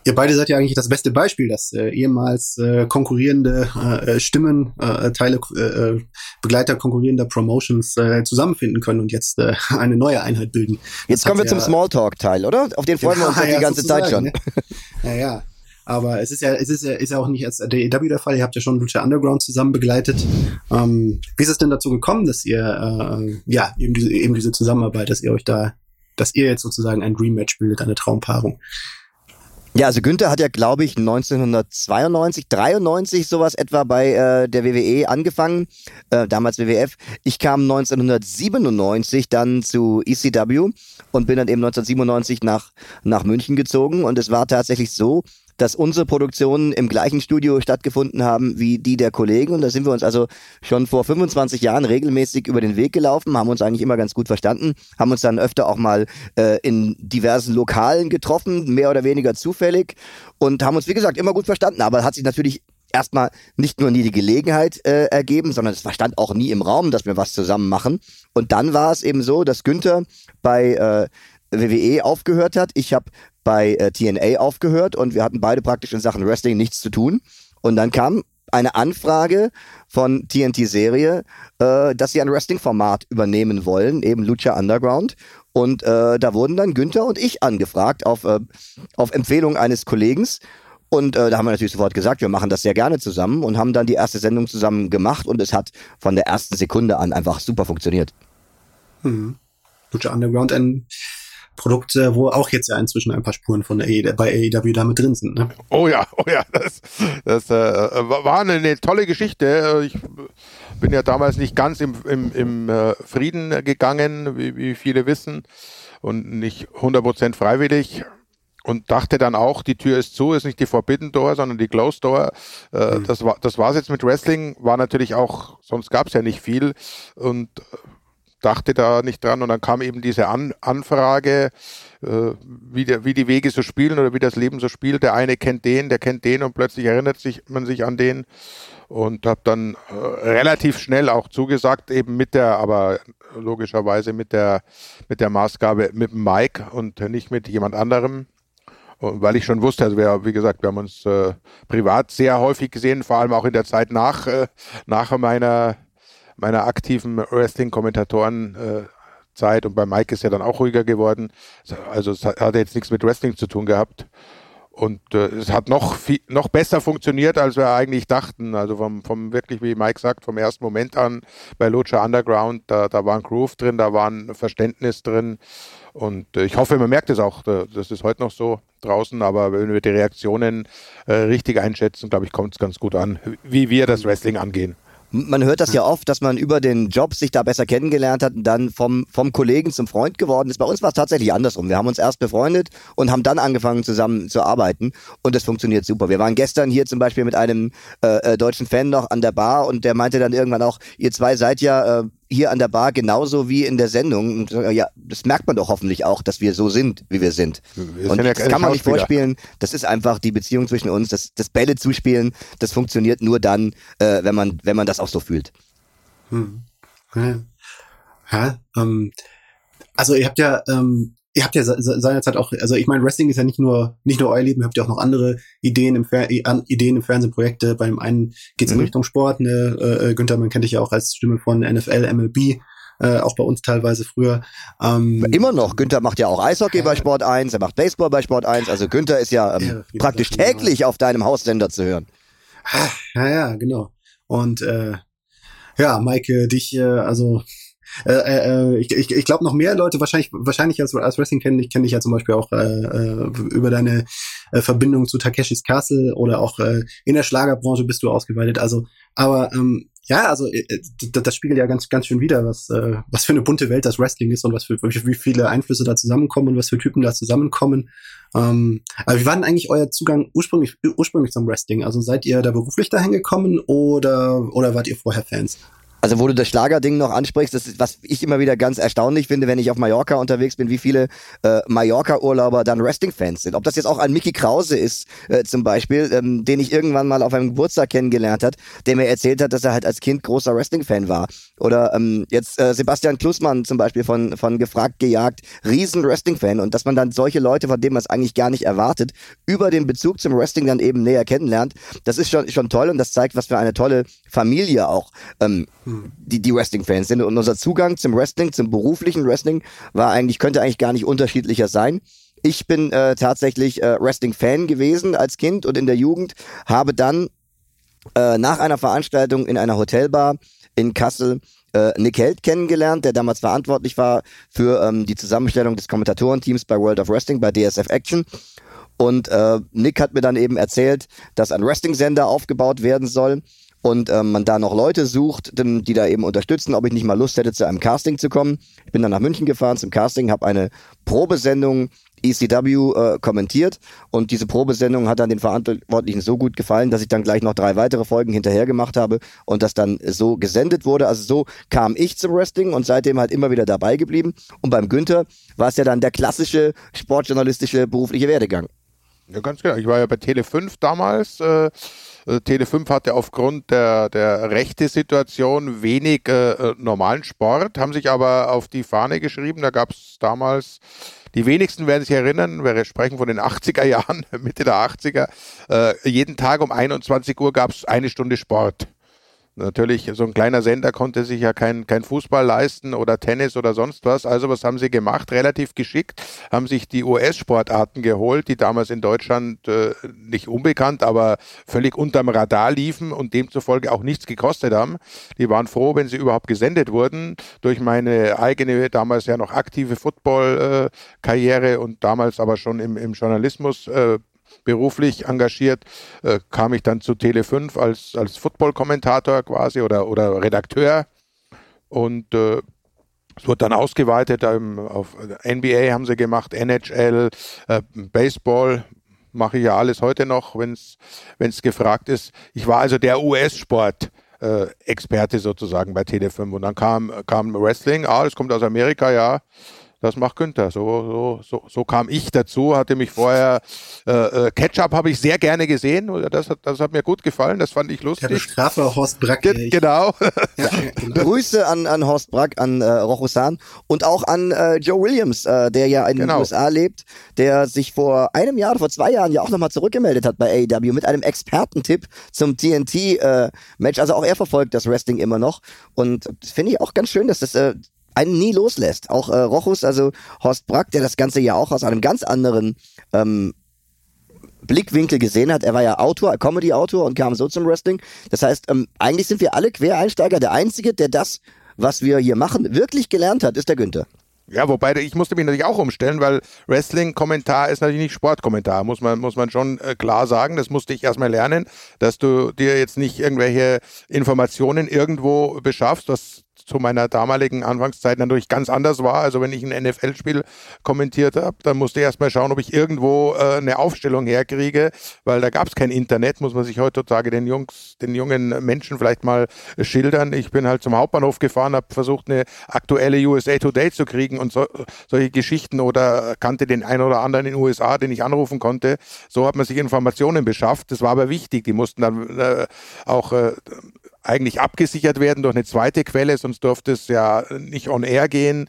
Ihr beide seid ja eigentlich das beste Beispiel, dass äh, ehemals äh, konkurrierende äh, Stimmen, äh, Teile, äh, Begleiter konkurrierender Promotions äh, zusammenfinden können und jetzt äh, eine neue Einheit bilden. Jetzt das kommen wir ja, zum Smalltalk-Teil, oder? Auf den freuen ja, wir uns ja, die ganze Zeit schon. Ne? Ja, ja. Aber es ist ja, es ist ja, ist ja auch nicht als der EW der Fall. Ihr habt ja schon Lucha Underground zusammen begleitet. Ähm, wie ist es denn dazu gekommen, dass ihr, äh, ja, eben diese, eben diese Zusammenarbeit, dass ihr euch da, dass ihr jetzt sozusagen ein Dream Match bildet, eine Traumpaarung? Ja, also Günther hat ja, glaube ich, 1992, 93 sowas etwa bei äh, der WWE angefangen, äh, damals WWF. Ich kam 1997 dann zu ECW und bin dann eben 1997 nach, nach München gezogen und es war tatsächlich so, dass unsere Produktionen im gleichen Studio stattgefunden haben wie die der Kollegen. Und da sind wir uns also schon vor 25 Jahren regelmäßig über den Weg gelaufen, haben uns eigentlich immer ganz gut verstanden, haben uns dann öfter auch mal äh, in diversen Lokalen getroffen, mehr oder weniger zufällig und haben uns, wie gesagt, immer gut verstanden. Aber hat sich natürlich erstmal nicht nur nie die Gelegenheit äh, ergeben, sondern es stand auch nie im Raum, dass wir was zusammen machen. Und dann war es eben so, dass Günther bei äh, WWE aufgehört hat. Ich habe bei äh, TNA aufgehört und wir hatten beide praktisch in Sachen Wrestling nichts zu tun. Und dann kam eine Anfrage von TNT-Serie, äh, dass sie ein Wrestling-Format übernehmen wollen, eben Lucha Underground. Und äh, da wurden dann Günther und ich angefragt auf, äh, auf Empfehlung eines Kollegen. Und äh, da haben wir natürlich sofort gesagt, wir machen das sehr gerne zusammen und haben dann die erste Sendung zusammen gemacht und es hat von der ersten Sekunde an einfach super funktioniert. Mhm. Lucha Underground, ein Produkt, wo auch jetzt ja inzwischen ein paar Spuren von AEW, bei AEW da mit drin sind. Ne? Oh ja, oh ja, das, das äh, war eine, eine, tolle Geschichte. Ich bin ja damals nicht ganz im, im, im äh, Frieden gegangen, wie, wie viele wissen, und nicht 100% freiwillig und dachte dann auch, die Tür ist zu, ist nicht die Forbidden Door, sondern die Closed Door. Äh, mhm. Das war das war's jetzt mit Wrestling, war natürlich auch, sonst gab es ja nicht viel und dachte da nicht dran und dann kam eben diese An Anfrage, äh, wie, der, wie die Wege so spielen oder wie das Leben so spielt. Der eine kennt den, der kennt den und plötzlich erinnert sich man sich an den und habe dann äh, relativ schnell auch zugesagt, eben mit der, aber logischerweise mit der mit der Maßgabe mit dem Mike und nicht mit jemand anderem. weil ich schon wusste, also wir, wie gesagt, wir haben uns äh, privat sehr häufig gesehen, vor allem auch in der Zeit nach, äh, nach meiner meiner aktiven Wrestling-Kommentatoren-Zeit und bei Mike ist ja dann auch ruhiger geworden. Also es hat jetzt nichts mit Wrestling zu tun gehabt. Und äh, es hat noch viel, noch besser funktioniert, als wir eigentlich dachten. Also vom, vom wirklich, wie Mike sagt, vom ersten Moment an bei Lucha Underground, da, da war ein Groove drin, da war ein Verständnis drin. Und äh, ich hoffe, man merkt es auch. Das ist heute noch so draußen, aber wenn wir die Reaktionen äh, richtig einschätzen, glaube ich, kommt es ganz gut an, wie wir das Wrestling angehen man hört das ja oft, dass man über den Job sich da besser kennengelernt hat und dann vom, vom Kollegen zum Freund geworden ist. Bei uns war es tatsächlich andersrum. Wir haben uns erst befreundet und haben dann angefangen zusammen zu arbeiten und das funktioniert super. Wir waren gestern hier zum Beispiel mit einem äh, äh deutschen Fan noch an der Bar und der meinte dann irgendwann auch, ihr zwei seid ja äh, hier an der Bar genauso wie in der Sendung. Äh, ja, das merkt man doch hoffentlich auch, dass wir so sind, wie wir sind. Wir und ja das kann man nicht vorspielen. Das ist einfach die Beziehung zwischen uns. Das, das Bälle zuspielen, das funktioniert nur dann, äh, wenn man, wenn man das auch so fühlt. Hm. Ja, ja ähm, also ihr habt ja ähm, ihr habt ja seinerzeit auch, also ich meine, Wrestling ist ja nicht nur nicht nur euer Leben, ihr habt ja auch noch andere Ideen im Fer Ideen im Fernsehprojekte. Beim einen geht es mhm. in Richtung Sport, ne? Äh, äh, Günther, man kennt dich ja auch als Stimme von NFL, MLB. Äh, auch bei uns teilweise früher. Ähm, Immer noch. Günther macht ja auch Eishockey äh, bei Sport 1, er macht Baseball bei Sport 1. Also Günther ist ja, ähm, ja praktisch täglich auf deinem Haussender zu hören. Ja, ja, genau. Und äh, ja, Maike, dich, äh, also äh, äh, ich ich, ich glaube noch mehr Leute wahrscheinlich wahrscheinlich als, als Wrestling kennen ich kenne dich ja zum Beispiel auch äh, äh, über deine äh, Verbindung zu Takeshis Castle oder auch äh, in der Schlagerbranche bist du ausgeweitet. Also, aber ähm, ja, also äh, das spiegelt ja ganz ganz schön wieder, was äh, was für eine bunte Welt das Wrestling ist und was für wie viele Einflüsse da zusammenkommen und was für Typen da zusammenkommen. Ähm, aber wie war denn eigentlich euer Zugang ursprünglich ursprünglich zum Wrestling? Also seid ihr da beruflich dahin gekommen oder oder wart ihr vorher Fans? Also wo du das Schlagerding noch ansprichst, das ist, was ich immer wieder ganz erstaunlich finde, wenn ich auf Mallorca unterwegs bin, wie viele äh, Mallorca-Urlauber dann Wrestling-Fans sind. Ob das jetzt auch ein Mickey Krause ist, äh, zum Beispiel, ähm, den ich irgendwann mal auf einem Geburtstag kennengelernt hat, der mir erzählt hat, dass er halt als Kind großer Wrestling-Fan war. Oder ähm, jetzt äh, Sebastian Klussmann zum Beispiel von, von Gefragt gejagt, riesen Wrestling-Fan. Und dass man dann solche Leute, von denen man es eigentlich gar nicht erwartet, über den Bezug zum Wrestling dann eben näher kennenlernt, das ist schon, schon toll und das zeigt, was für eine tolle Familie auch ähm, die, die Wrestling-Fans sind. Und unser Zugang zum Wrestling, zum beruflichen Wrestling, war eigentlich, könnte eigentlich gar nicht unterschiedlicher sein. Ich bin äh, tatsächlich äh, Wrestling-Fan gewesen als Kind und in der Jugend, habe dann äh, nach einer Veranstaltung in einer Hotelbar in Kassel äh, Nick Held kennengelernt, der damals verantwortlich war für ähm, die Zusammenstellung des Kommentatorenteams bei World of Wrestling, bei DSF Action. Und äh, Nick hat mir dann eben erzählt, dass ein Wrestling-Sender aufgebaut werden soll und ähm, man da noch Leute sucht, die da eben unterstützen, ob ich nicht mal Lust hätte, zu einem Casting zu kommen. Ich bin dann nach München gefahren zum Casting, habe eine Probesendung ECW äh, kommentiert und diese Probesendung hat dann den Verantwortlichen so gut gefallen, dass ich dann gleich noch drei weitere Folgen hinterher gemacht habe und das dann so gesendet wurde. Also so kam ich zum Wrestling und seitdem halt immer wieder dabei geblieben. Und beim Günther war es ja dann der klassische sportjournalistische berufliche Werdegang. Ja, ganz genau. Ich war ja bei Tele 5 damals. Äh äh, Tele5 hatte aufgrund der, der Rechte-Situation wenig äh, äh, normalen Sport, haben sich aber auf die Fahne geschrieben. Da gab es damals, die wenigsten werden sich erinnern, wir sprechen von den 80er Jahren, Mitte der 80er, äh, jeden Tag um 21 Uhr gab es eine Stunde Sport. Natürlich, so ein kleiner Sender konnte sich ja kein, kein Fußball leisten oder Tennis oder sonst was. Also was haben sie gemacht? Relativ geschickt, haben sich die US-Sportarten geholt, die damals in Deutschland äh, nicht unbekannt, aber völlig unterm Radar liefen und demzufolge auch nichts gekostet haben. Die waren froh, wenn sie überhaupt gesendet wurden. Durch meine eigene, damals ja noch aktive Football-Karriere äh, und damals aber schon im, im Journalismus äh, beruflich engagiert, äh, kam ich dann zu Tele5 als, als Football-Kommentator quasi oder, oder Redakteur und äh, es wurde dann ausgeweitet ähm, auf NBA haben sie gemacht, NHL, äh, Baseball mache ich ja alles heute noch, wenn es gefragt ist. Ich war also der US-Sport. Äh, Experte sozusagen bei Tele5 und dann kam, kam Wrestling, ah, das kommt aus Amerika, ja, das macht Günther. So, so, so, so kam ich dazu, hatte mich vorher, äh, äh Ketchup habe ich sehr gerne gesehen, das hat, das hat mir gut gefallen, das fand ich lustig. Der Bestrafer Horst Brack. Ge genau. Ja, genau. Grüße an, an Horst Brack, an äh, Rochusan und auch an äh, Joe Williams, äh, der ja in genau. den USA lebt, der sich vor einem Jahr, vor zwei Jahren ja auch nochmal zurückgemeldet hat bei AEW mit einem Expertentipp zum TNT-Match. Äh, also auch er verfolgt das Wrestling immer noch und finde ich auch ganz schön, dass das äh, einen nie loslässt. Auch äh, Rochus, also Horst Brack, der das Ganze ja auch aus einem ganz anderen ähm, Blickwinkel gesehen hat. Er war ja Autor, Comedy-Autor und kam so zum Wrestling. Das heißt, ähm, eigentlich sind wir alle Quereinsteiger. Der Einzige, der das, was wir hier machen, wirklich gelernt hat, ist der Günther. Ja, wobei ich musste mich natürlich auch umstellen, weil Wrestling-Kommentar ist natürlich nicht Sportkommentar, muss man, muss man schon äh, klar sagen. Das musste ich erstmal lernen, dass du dir jetzt nicht irgendwelche Informationen irgendwo beschaffst, was zu meiner damaligen Anfangszeit natürlich ganz anders war. Also wenn ich ein NFL-Spiel kommentiert habe, dann musste ich erstmal schauen, ob ich irgendwo äh, eine Aufstellung herkriege, weil da gab es kein Internet, muss man sich heutzutage den Jungs, den jungen Menschen vielleicht mal schildern. Ich bin halt zum Hauptbahnhof gefahren, habe versucht, eine aktuelle USA Today zu kriegen und so, solche Geschichten oder kannte den einen oder anderen in den USA, den ich anrufen konnte. So hat man sich Informationen beschafft. Das war aber wichtig. Die mussten dann äh, auch äh, eigentlich abgesichert werden durch eine zweite Quelle, sonst durfte es ja nicht on air gehen.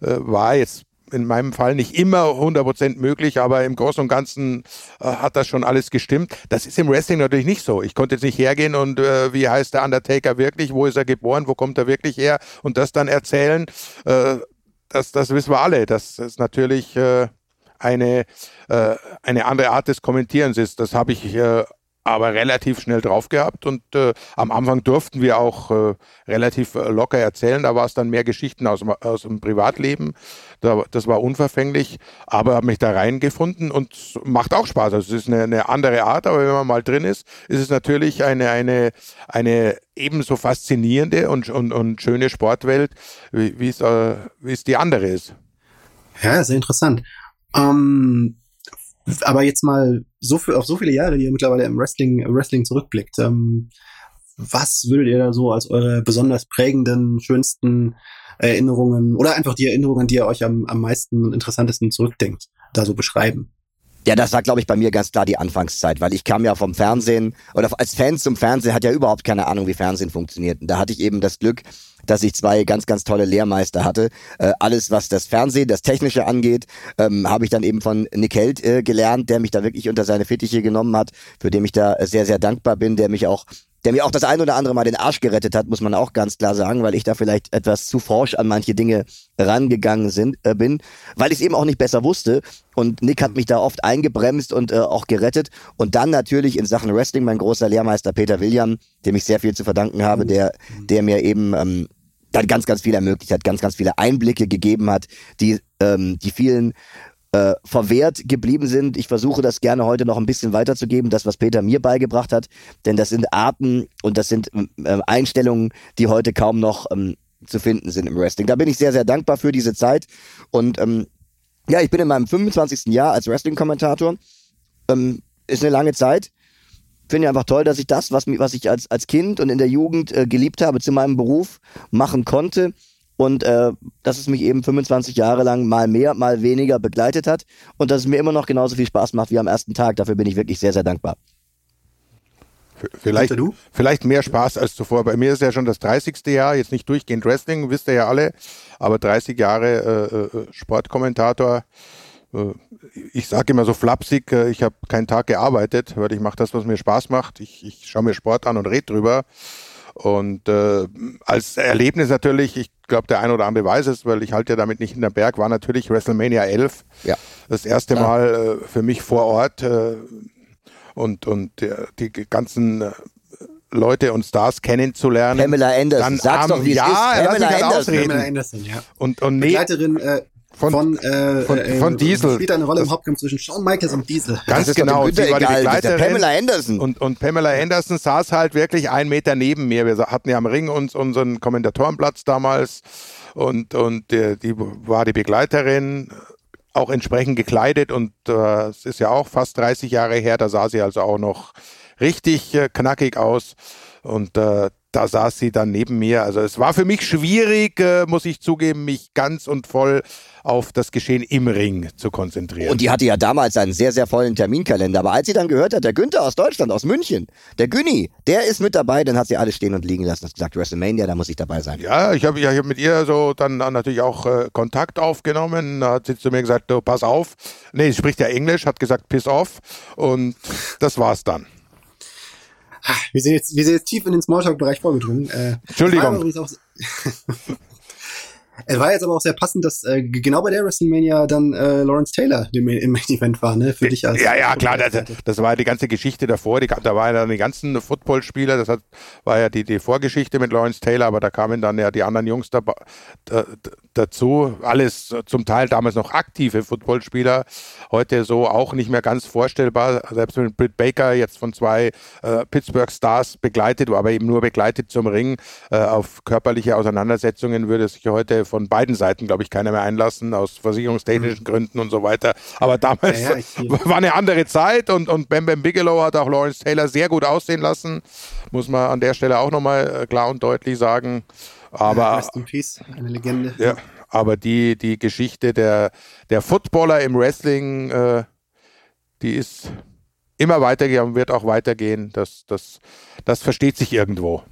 Äh, war jetzt in meinem Fall nicht immer 100% möglich, aber im Großen und Ganzen äh, hat das schon alles gestimmt. Das ist im Wrestling natürlich nicht so. Ich konnte jetzt nicht hergehen und äh, wie heißt der Undertaker wirklich, wo ist er geboren, wo kommt er wirklich her und das dann erzählen. Äh, das, das wissen wir alle. Das ist natürlich äh, eine, äh, eine andere Art des Kommentierens ist. Das habe ich äh, aber relativ schnell drauf gehabt und äh, am Anfang durften wir auch äh, relativ äh, locker erzählen. Da war es dann mehr Geschichten aus, aus dem Privatleben. Da, das war unverfänglich, aber habe mich da reingefunden und macht auch Spaß. Also es ist eine, eine, andere Art, aber wenn man mal drin ist, ist es natürlich eine, eine, eine ebenso faszinierende und, und, und schöne Sportwelt, wie es äh, wie es die andere ist. Ja, sehr interessant. Ähm aber jetzt mal so viel, auf so viele Jahre, die ihr mittlerweile im Wrestling, Wrestling zurückblickt. Ähm, was würdet ihr da so als eure besonders prägenden, schönsten Erinnerungen oder einfach die Erinnerungen, die ihr euch am, am meisten interessantesten zurückdenkt, da so beschreiben? Ja, das war, glaube ich, bei mir ganz klar die Anfangszeit, weil ich kam ja vom Fernsehen oder als Fan zum Fernsehen hat ja überhaupt keine Ahnung, wie Fernsehen funktioniert. Und da hatte ich eben das Glück, dass ich zwei ganz, ganz tolle Lehrmeister hatte. Äh, alles, was das Fernsehen, das Technische angeht, ähm, habe ich dann eben von Nick Held äh, gelernt, der mich da wirklich unter seine Fittiche genommen hat, für den ich da sehr, sehr dankbar bin, der mich auch der mir auch das ein oder andere Mal den Arsch gerettet hat, muss man auch ganz klar sagen, weil ich da vielleicht etwas zu forsch an manche Dinge rangegangen sind, äh, bin, weil ich es eben auch nicht besser wusste. Und Nick hat mich da oft eingebremst und äh, auch gerettet. Und dann natürlich in Sachen Wrestling mein großer Lehrmeister Peter William, dem ich sehr viel zu verdanken habe, der, der mir eben ähm, dann ganz, ganz viel ermöglicht hat, ganz, ganz viele Einblicke gegeben hat, die, ähm, die vielen äh, verwehrt geblieben sind. Ich versuche das gerne heute noch ein bisschen weiterzugeben, das, was Peter mir beigebracht hat, denn das sind Arten und das sind äh, Einstellungen, die heute kaum noch ähm, zu finden sind im Wrestling. Da bin ich sehr, sehr dankbar für diese Zeit und ähm, ja, ich bin in meinem 25. Jahr als Wrestling-Kommentator. Ähm, ist eine lange Zeit. Finde ich einfach toll, dass ich das, was, was ich als, als Kind und in der Jugend äh, geliebt habe, zu meinem Beruf machen konnte und äh, dass es mich eben 25 Jahre lang mal mehr, mal weniger begleitet hat und dass es mir immer noch genauso viel Spaß macht wie am ersten Tag. Dafür bin ich wirklich sehr, sehr dankbar. Vielleicht, vielleicht mehr Spaß als zuvor. Bei mir ist ja schon das 30. Jahr, jetzt nicht durchgehend Wrestling, wisst ihr ja alle, aber 30 Jahre äh, äh, Sportkommentator. Äh, ich sage immer so flapsig, äh, ich habe keinen Tag gearbeitet, weil ich mache das, was mir Spaß macht. Ich, ich schaue mir Sport an und rede drüber. Und äh, als Erlebnis natürlich, ich glaube, der ein oder andere weiß es, weil ich halte ja damit nicht in der Berg, war natürlich WrestleMania 11. Ja. Das erste Mal äh, für mich vor Ort äh, und, und äh, die ganzen Leute und Stars kennenzulernen. Pamela Anderson, sag's doch, wie es ja, ist. Pamela Anderson. Pamela Anderson, ja. Und, und Begleiterin äh, von, von, äh, von, äh, von Diesel. Spielt eine Rolle im Hauptkampf zwischen Shawn Michaels und Diesel. Ganz genau. Sie war die Begleiterin. Pamela Anderson. Und, und Pamela Anderson saß halt wirklich einen Meter neben mir. Wir hatten ja am Ring uns unseren Kommentatorenplatz damals und, und die, die war die Begleiterin auch entsprechend gekleidet und äh, es ist ja auch fast 30 Jahre her, da sah sie also auch noch richtig äh, knackig aus und äh, da saß sie dann neben mir. Also es war für mich schwierig, äh, muss ich zugeben, mich ganz und voll auf das Geschehen im Ring zu konzentrieren. Und die hatte ja damals einen sehr, sehr vollen Terminkalender. Aber als sie dann gehört hat, der Günther aus Deutschland, aus München, der Günni, der ist mit dabei, dann hat sie alles stehen und liegen lassen. Hat gesagt, WrestleMania, da muss ich dabei sein. Ja, ich habe ich hab mit ihr so dann, dann natürlich auch äh, Kontakt aufgenommen. Da hat sie zu mir gesagt, du, pass auf. Nee, sie spricht ja Englisch, hat gesagt, piss off. Und das war's dann. Wir sind jetzt, wir sind jetzt tief in den Smalltalk-Bereich vorgedrungen. Äh, Entschuldigung. Es war jetzt aber auch sehr passend, dass äh, genau bei der WrestleMania dann äh, Lawrence Taylor im, Main Event war, ne? Für dich als Ja, ja, klar, das, das war die ganze Geschichte davor. Die, da waren ja die ganzen Footballspieler, das hat, war ja die, die Vorgeschichte mit Lawrence Taylor, aber da kamen dann ja die anderen Jungs da, da, dazu. Alles zum Teil damals noch aktive Footballspieler, heute so auch nicht mehr ganz vorstellbar. Selbst mit Britt Baker jetzt von zwei äh, Pittsburgh Stars begleitet, aber eben nur begleitet zum Ring. Äh, auf körperliche Auseinandersetzungen würde sich heute von beiden Seiten, glaube ich, keiner mehr einlassen, aus versicherungstechnischen mhm. Gründen und so weiter. Aber damals ja, ja, war eine andere Zeit und, und Bam Bam Bigelow hat auch Lawrence Taylor sehr gut aussehen lassen. Muss man an der Stelle auch nochmal äh, klar und deutlich sagen. Aber, Rest in Peace, eine Legende. Ja, aber die, die Geschichte der, der Footballer im Wrestling, äh, die ist immer weitergegangen, wird auch weitergehen. Das, das, das versteht sich irgendwo.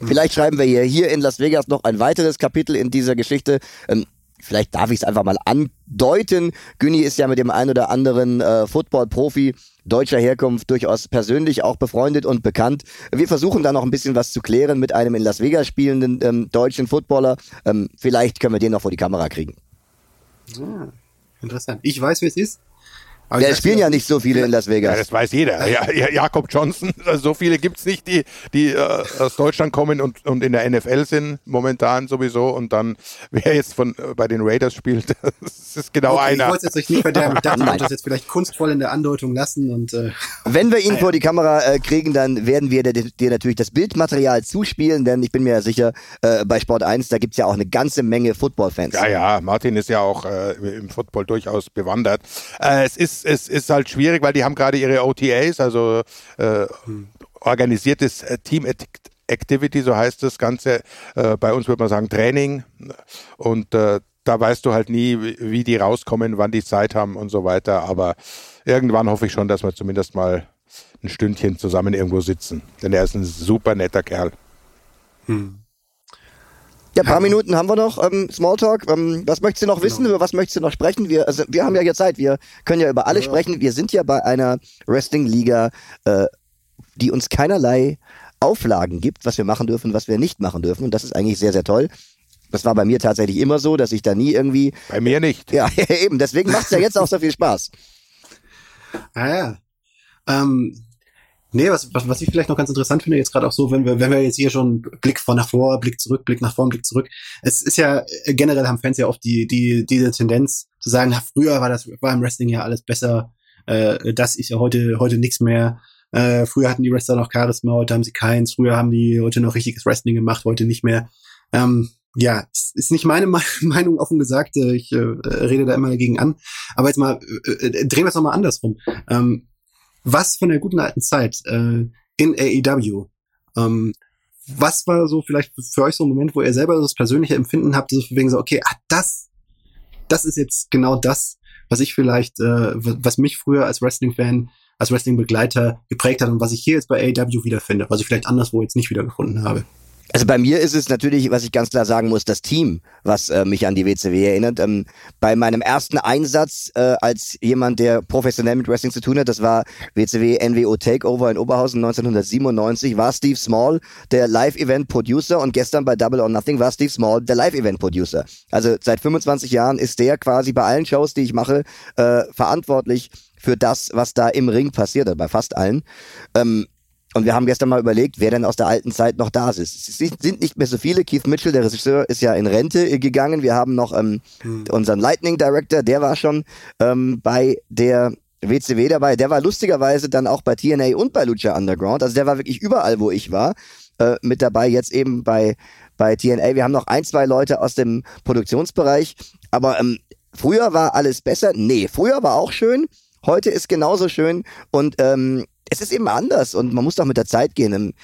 Vielleicht schreiben wir hier, hier in Las Vegas noch ein weiteres Kapitel in dieser Geschichte. Ähm, vielleicht darf ich es einfach mal andeuten. Günni ist ja mit dem ein oder anderen äh, Football-Profi deutscher Herkunft durchaus persönlich auch befreundet und bekannt. Wir versuchen da noch ein bisschen was zu klären mit einem in Las Vegas spielenden ähm, deutschen Footballer. Ähm, vielleicht können wir den noch vor die Kamera kriegen. Ah, interessant. Ich weiß, wer es ist. Aber ja, es spielen ja nicht so viele in Las Vegas. Ja, das weiß jeder. Ja, Jakob Johnson, also so viele gibt es nicht, die, die äh, aus Deutschland kommen und, und in der NFL sind, momentan sowieso. Und dann, wer jetzt von äh, bei den Raiders spielt, das ist genau okay, einer. Ich wollte es jetzt nicht verderben. Ich dachte, ich das jetzt vielleicht kunstvoll in der Andeutung lassen. und äh, Wenn wir ihn vor die Kamera äh, kriegen, dann werden wir dir natürlich das Bildmaterial zuspielen, denn ich bin mir ja sicher, äh, bei Sport 1, da gibt es ja auch eine ganze Menge Football-Fans. Ja, ja, Martin ist ja auch äh, im Football durchaus bewandert. Äh, es ist es ist halt schwierig, weil die haben gerade ihre OTAs, also äh, organisiertes äh, Team Activity, so heißt das Ganze. Äh, bei uns würde man sagen Training. Und äh, da weißt du halt nie, wie die rauskommen, wann die Zeit haben und so weiter. Aber irgendwann hoffe ich schon, dass wir zumindest mal ein Stündchen zusammen irgendwo sitzen. Denn er ist ein super netter Kerl. Hm. Ja, ein paar Minuten haben wir noch. Ähm, Smalltalk. Ähm, was möchtest du noch wissen? Genau. Über was möchtest du noch sprechen? Wir, also, wir haben ja hier Zeit. Wir können ja über alles ja. sprechen. Wir sind ja bei einer Wrestling-Liga, äh, die uns keinerlei Auflagen gibt, was wir machen dürfen, was wir nicht machen dürfen. Und das ist eigentlich sehr, sehr toll. Das war bei mir tatsächlich immer so, dass ich da nie irgendwie. Bei mir nicht. Ja, eben. Deswegen macht es ja jetzt auch so viel Spaß. Ah ja. Ähm, Nee, was, was, was ich vielleicht noch ganz interessant finde, jetzt gerade auch so, wenn wir, wenn wir jetzt hier schon Blick von nach vor, Blick zurück, Blick nach vorn, Blick zurück. Es ist ja, generell haben Fans ja oft die, die, diese Tendenz zu sagen, na, früher war das, war im Wrestling ja alles besser, äh, das ist ja heute, heute nichts mehr. Äh, früher hatten die Wrestler noch Charisma, heute haben sie keins. Früher haben die heute noch richtiges Wrestling gemacht, heute nicht mehr. Ähm, ja, ist nicht meine Meinung offen gesagt. Äh, ich äh, rede da immer dagegen an. Aber jetzt mal, äh, äh drehen wir es nochmal andersrum. Ähm, was von der guten alten Zeit äh, in AEW. Ähm, was war so vielleicht für euch so ein Moment, wo ihr selber das persönliche Empfinden habt, so wegen so, okay, ah, das, das ist jetzt genau das, was ich vielleicht, äh, was mich früher als Wrestling-Fan, als Wrestling-Begleiter geprägt hat und was ich hier jetzt bei AEW wiederfinde, was ich vielleicht anderswo jetzt nicht wiedergefunden habe. Also bei mir ist es natürlich, was ich ganz klar sagen muss, das Team, was äh, mich an die WCW erinnert. Ähm, bei meinem ersten Einsatz äh, als jemand, der professionell mit Wrestling zu tun hat, das war WCW NWO Takeover in Oberhausen 1997, war Steve Small der Live-Event-Producer und gestern bei Double or Nothing war Steve Small der Live-Event-Producer. Also seit 25 Jahren ist der quasi bei allen Shows, die ich mache, äh, verantwortlich für das, was da im Ring passiert, bei fast allen. Ähm, und wir haben gestern mal überlegt, wer denn aus der alten Zeit noch da ist. Es sind nicht mehr so viele. Keith Mitchell, der Regisseur, ist ja in Rente gegangen. Wir haben noch ähm, hm. unseren Lightning Director, der war schon ähm, bei der WCW dabei. Der war lustigerweise dann auch bei TNA und bei Lucha Underground. Also der war wirklich überall, wo ich war, äh, mit dabei. Jetzt eben bei, bei TNA. Wir haben noch ein, zwei Leute aus dem Produktionsbereich. Aber ähm, früher war alles besser. Nee, früher war auch schön. Heute ist genauso schön. Und ähm, es ist eben anders und man muss doch mit der Zeit gehen.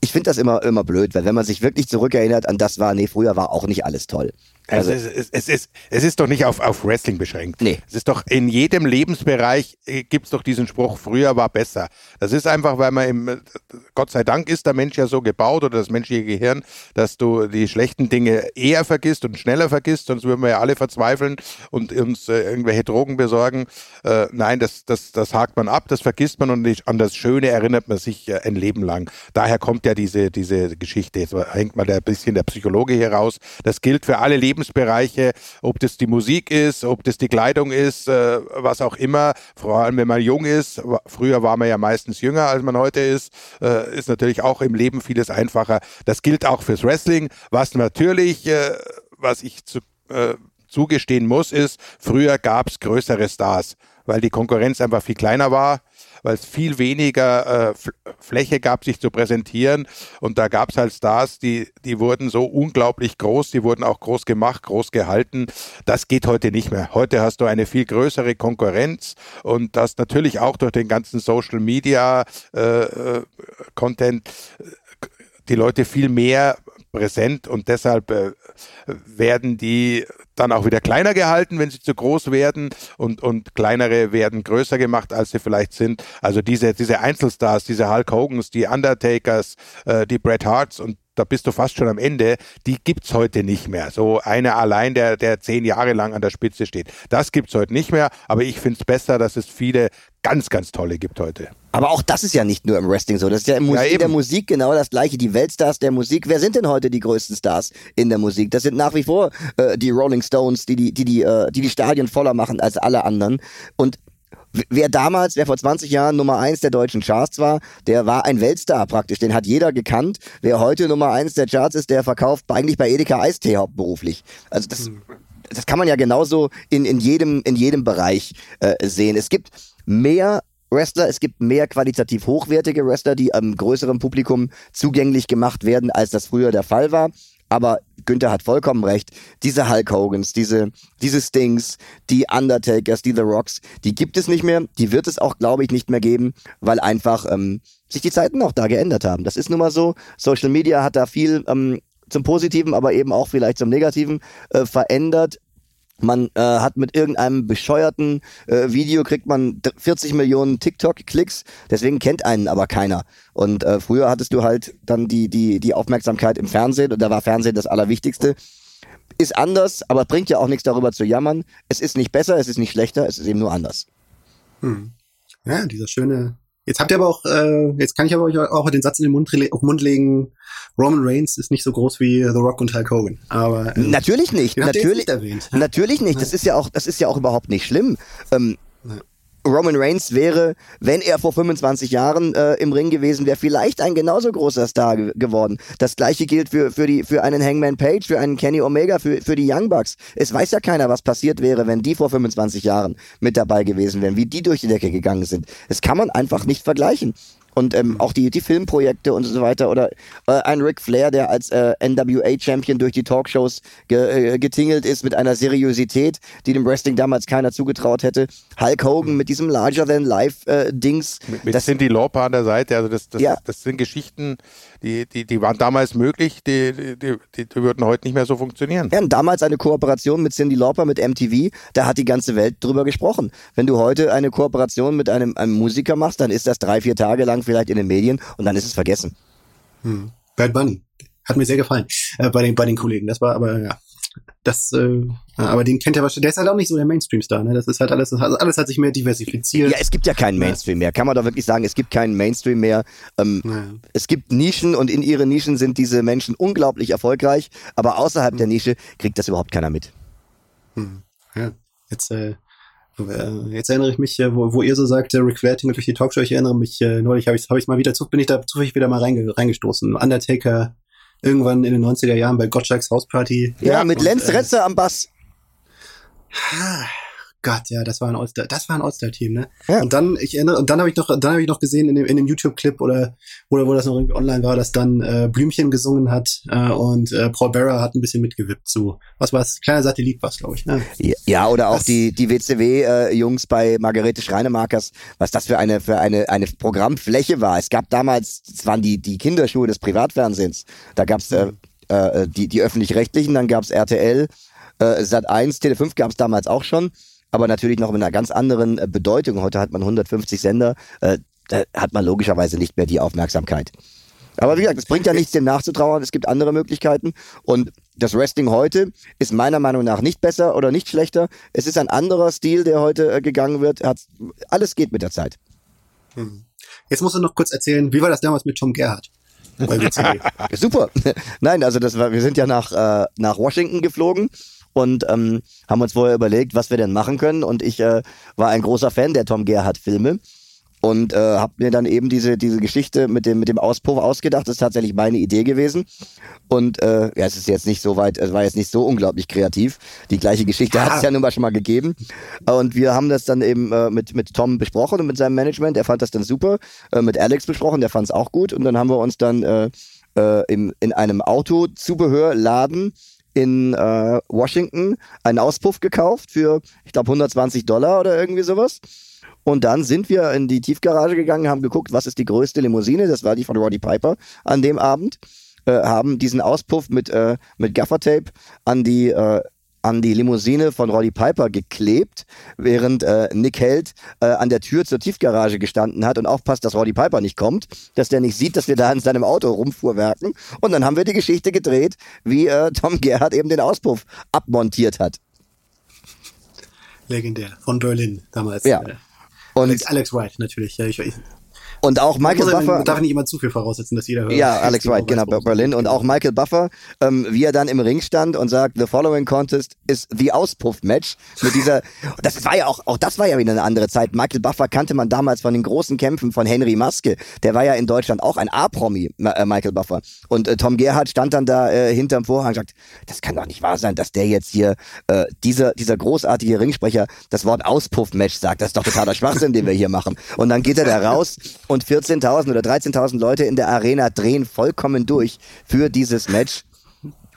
Ich finde das immer, immer blöd, weil wenn man sich wirklich zurückerinnert an das war, nee, früher war auch nicht alles toll. Also, also es, es, ist, es ist doch nicht auf, auf Wrestling beschränkt. Nee. Es ist doch in jedem Lebensbereich äh, gibt es doch diesen Spruch, früher war besser. Das ist einfach, weil man im, Gott sei Dank ist der Mensch ja so gebaut oder das menschliche Gehirn, dass du die schlechten Dinge eher vergisst und schneller vergisst, sonst würden wir ja alle verzweifeln und uns äh, irgendwelche Drogen besorgen. Äh, nein, das, das, das hakt man ab, das vergisst man und an das Schöne erinnert man sich äh, ein Leben lang. Daher kommt ja diese, diese Geschichte. Jetzt hängt mal ein bisschen der Psychologe hier raus. Das gilt für alle Leben Lebensbereiche, ob das die Musik ist, ob das die Kleidung ist, äh, was auch immer. Vor allem, wenn man jung ist. Früher war man ja meistens jünger, als man heute ist. Äh, ist natürlich auch im Leben vieles einfacher. Das gilt auch fürs Wrestling, was natürlich, äh, was ich zu, äh, zugestehen muss, ist, früher gab es größere Stars, weil die Konkurrenz einfach viel kleiner war weil es viel weniger äh, Fläche gab, sich zu präsentieren. Und da gab es halt Stars, die, die wurden so unglaublich groß, die wurden auch groß gemacht, groß gehalten. Das geht heute nicht mehr. Heute hast du eine viel größere Konkurrenz und das natürlich auch durch den ganzen Social Media äh, äh Content äh, die Leute viel mehr präsent und deshalb äh, werden die dann auch wieder kleiner gehalten, wenn sie zu groß werden und, und kleinere werden größer gemacht, als sie vielleicht sind. Also diese, diese Einzelstars, diese Hulk Hogans, die Undertakers, äh, die Bret Harts und da bist du fast schon am Ende, die gibt's heute nicht mehr. So einer allein, der, der zehn Jahre lang an der Spitze steht. Das gibt's heute nicht mehr, aber ich find's besser, dass es viele ganz, ganz tolle gibt heute. Aber auch das ist ja nicht nur im Wrestling so. Das ist ja im Musik, ja, der Musik genau das gleiche. Die Weltstars der Musik. Wer sind denn heute die größten Stars in der Musik? Das sind nach wie vor äh, die Rolling Stones, die die, die, die, äh, die die Stadien voller machen als alle anderen. Und wer damals, wer vor 20 Jahren Nummer eins der deutschen Charts war, der war ein Weltstar praktisch. Den hat jeder gekannt. Wer heute Nummer eins der Charts ist, der verkauft eigentlich bei Edeka Eistee hauptberuflich. Also das, hm. das kann man ja genauso in, in, jedem, in jedem Bereich äh, sehen. Es gibt mehr Wrestler, es gibt mehr qualitativ hochwertige Wrestler, die einem größeren Publikum zugänglich gemacht werden, als das früher der Fall war. Aber Günther hat vollkommen recht. Diese Hulk Hogans, diese, diese Stings, die Undertakers, die The Rocks, die gibt es nicht mehr. Die wird es auch, glaube ich, nicht mehr geben, weil einfach ähm, sich die Zeiten auch da geändert haben. Das ist nun mal so. Social Media hat da viel ähm, zum Positiven, aber eben auch vielleicht zum Negativen äh, verändert. Man äh, hat mit irgendeinem bescheuerten äh, Video kriegt man 40 Millionen TikTok-Klicks, deswegen kennt einen aber keiner. Und äh, früher hattest du halt dann die, die, die Aufmerksamkeit im Fernsehen und da war Fernsehen das Allerwichtigste. Ist anders, aber bringt ja auch nichts darüber zu jammern. Es ist nicht besser, es ist nicht schlechter, es ist eben nur anders. Hm. Ja, dieser schöne Jetzt habt ihr aber auch, äh, jetzt kann ich aber euch auch den Satz in den Mund, auf den Mund legen, Roman Reigns ist nicht so groß wie The Rock und Hulk Hogan. Aber äh, natürlich nicht, natürlich, nicht erwähnt. natürlich nicht. Das ist ja auch, das ist ja auch überhaupt nicht schlimm. Ähm, Roman Reigns wäre, wenn er vor 25 Jahren äh, im Ring gewesen wäre, vielleicht ein genauso großer Star ge geworden. Das gleiche gilt für, für, die, für einen Hangman Page, für einen Kenny Omega, für, für die Young Bucks. Es weiß ja keiner, was passiert wäre, wenn die vor 25 Jahren mit dabei gewesen wären, wie die durch die Decke gegangen sind. Das kann man einfach nicht vergleichen und ähm, auch die, die Filmprojekte und so weiter. Oder äh, ein Ric Flair, der als äh, NWA-Champion durch die Talkshows ge, äh, getingelt ist mit einer Seriosität, die dem Wrestling damals keiner zugetraut hätte. Hulk Hogan mit diesem Larger-than-Life-Dings. Äh, mit, mit Cindy Lauper an der Seite, also das, das, ja. das sind Geschichten, die, die, die waren damals möglich, die, die, die, die würden heute nicht mehr so funktionieren. Ja, und damals eine Kooperation mit Cindy Lauper, mit MTV, da hat die ganze Welt drüber gesprochen. Wenn du heute eine Kooperation mit einem, einem Musiker machst, dann ist das drei, vier Tage lang vielleicht in den Medien und dann ist es vergessen. Hm. Bad Bunny. Hat mir sehr gefallen äh, bei, den, bei den Kollegen. Das war aber, ja, das, äh, aber den kennt er wahrscheinlich, der ist halt auch nicht so der Mainstream-Star, ne? Das ist halt alles, alles hat sich mehr diversifiziert. Ja, es gibt ja keinen Mainstream mehr. Kann man doch wirklich sagen, es gibt keinen Mainstream mehr. Ähm, ja. Es gibt Nischen und in ihren Nischen sind diese Menschen unglaublich erfolgreich, aber außerhalb hm. der Nische kriegt das überhaupt keiner mit. Hm. Ja, jetzt, äh, äh, jetzt erinnere ich mich, äh, wo, wo ihr so sagt, Rick Flair durch die Talkshow, ich erinnere mich, äh, neulich habe ich hab ich mal wieder, bin ich da zufällig wieder mal reinge, reingestoßen. Undertaker irgendwann in den 90er Jahren bei Gottschalks Hausparty. Ja, ja mit Lenz Retzer am Bass. Gott, ja, das war ein All-Star, das war ein All-Star-Team, ne? Ja. Und dann, ich erinnere, und dann habe ich noch, dann habe ich noch gesehen in dem, in dem YouTube-Clip oder, oder wo das noch irgendwie online war, dass dann äh, Blümchen gesungen hat äh, und äh, Paul Bearer hat ein bisschen mitgewippt zu, was war es? Kleiner Satellit war es, glaube ich. Ne? Ja, oder auch das, die die WCW-Jungs äh, bei Margarete Schreinemarkers, was das für eine für eine eine Programmfläche war. Es gab damals, es waren die die Kinderschuhe des Privatfernsehens. Da gab's äh, äh, die die öffentlich-rechtlichen, dann gab's RTL, äh, Sat 1, Tele 5 gab's damals auch schon aber natürlich noch mit einer ganz anderen äh, Bedeutung. Heute hat man 150 Sender, äh, da hat man logischerweise nicht mehr die Aufmerksamkeit. Aber wie gesagt, es bringt ja nichts, dem nachzutrauern. Es gibt andere Möglichkeiten. Und das Wrestling heute ist meiner Meinung nach nicht besser oder nicht schlechter. Es ist ein anderer Stil, der heute äh, gegangen wird. Hat, alles geht mit der Zeit. Hm. Jetzt musst du noch kurz erzählen, wie war das damals mit Tom Gerhardt? Super. Nein, also das war, wir sind ja nach, äh, nach Washington geflogen und ähm, haben uns vorher überlegt, was wir denn machen können. Und ich äh, war ein großer Fan der Tom Gerhardt-Filme und äh, habe mir dann eben diese diese Geschichte mit dem mit dem Auspuff ausgedacht. Das ist tatsächlich meine Idee gewesen und äh, ja, es ist jetzt nicht so weit, es war jetzt nicht so unglaublich kreativ. Die gleiche Geschichte ja. hat es ja nun mal schon mal gegeben und wir haben das dann eben äh, mit mit Tom besprochen und mit seinem Management. Er fand das dann super. Äh, mit Alex besprochen, der fand es auch gut und dann haben wir uns dann äh, äh, im, in einem Autozubehörladen in äh, Washington einen Auspuff gekauft für, ich glaube, 120 Dollar oder irgendwie sowas. Und dann sind wir in die Tiefgarage gegangen, haben geguckt, was ist die größte Limousine. Das war die von Roddy Piper an dem Abend. Äh, haben diesen Auspuff mit, äh, mit Gaffertape an die äh, an die Limousine von Roddy Piper geklebt, während äh, Nick Held äh, an der Tür zur Tiefgarage gestanden hat und aufpasst, dass Roddy Piper nicht kommt, dass der nicht sieht, dass wir da in seinem Auto rumfuhrwerken. Und dann haben wir die Geschichte gedreht, wie äh, Tom Gerhardt eben den Auspuff abmontiert hat. Legendär. Von Berlin damals. Ja. Äh, und Alex, Alex White natürlich. Ja, ich, ich, und auch Michael man Buffer. Man darf nicht immer zu viel voraussetzen, dass jeder hört. Ja, Alex White, genau, Berlin. Und auch Michael Buffer, ähm, wie er dann im Ring stand und sagt, the following contest is the Auspuff-Match. Mit dieser, das war ja auch, auch das war ja wieder eine andere Zeit. Michael Buffer kannte man damals von den großen Kämpfen von Henry Maske. Der war ja in Deutschland auch ein A-Promi, äh, Michael Buffer. Und äh, Tom Gerhardt stand dann da äh, hinterm Vorhang und sagt, das kann doch nicht wahr sein, dass der jetzt hier, äh, dieser, dieser großartige Ringsprecher, das Wort Auspuff-Match sagt. Das ist doch totaler Schwachsinn, den wir hier machen. Und dann geht er da raus und 14.000 oder 13.000 Leute in der Arena drehen vollkommen durch für dieses Match.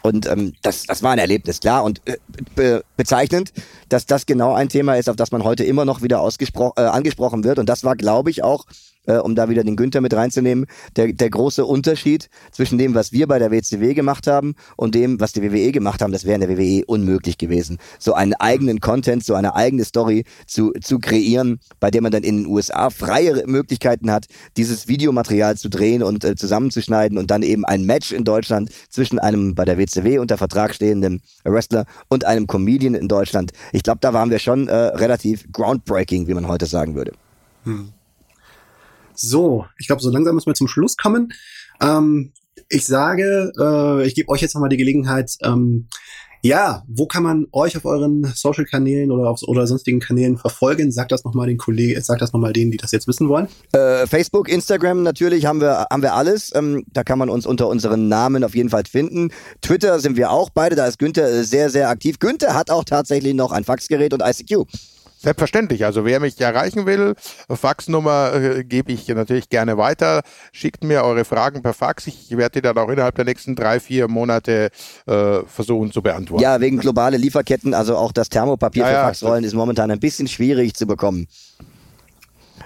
Und ähm, das, das war ein Erlebnis, klar. Und äh, be bezeichnend, dass das genau ein Thema ist, auf das man heute immer noch wieder äh, angesprochen wird. Und das war, glaube ich, auch äh, um da wieder den Günther mit reinzunehmen, der, der große Unterschied zwischen dem, was wir bei der WCW gemacht haben und dem, was die WWE gemacht haben. Das wäre in der WWE unmöglich gewesen. So einen eigenen Content, so eine eigene Story zu, zu kreieren, bei der man dann in den USA freie Möglichkeiten hat, dieses Videomaterial zu drehen und äh, zusammenzuschneiden und dann eben ein Match in Deutschland zwischen einem bei der WCW unter Vertrag stehenden Wrestler und einem Comedian in Deutschland. Ich glaube, da waren wir schon äh, relativ groundbreaking, wie man heute sagen würde. Hm. So, ich glaube, so langsam müssen wir zum Schluss kommen. Ähm, ich sage, äh, ich gebe euch jetzt nochmal die Gelegenheit, ähm, ja, wo kann man euch auf euren Social-Kanälen oder auf, oder sonstigen Kanälen verfolgen? Sagt das nochmal den Kollegen, sagt das nochmal denen, die das jetzt wissen wollen. Äh, Facebook, Instagram natürlich haben wir, haben wir alles. Ähm, da kann man uns unter unseren Namen auf jeden Fall finden. Twitter sind wir auch beide, da ist Günther sehr, sehr aktiv. Günther hat auch tatsächlich noch ein Faxgerät und ICQ. Selbstverständlich. Also wer mich erreichen will, Faxnummer äh, gebe ich natürlich gerne weiter. Schickt mir eure Fragen per Fax. Ich werde die dann auch innerhalb der nächsten drei, vier Monate äh, versuchen zu beantworten. Ja, wegen globale Lieferketten. Also auch das Thermopapier ja, für Faxrollen ist momentan ein bisschen schwierig zu bekommen.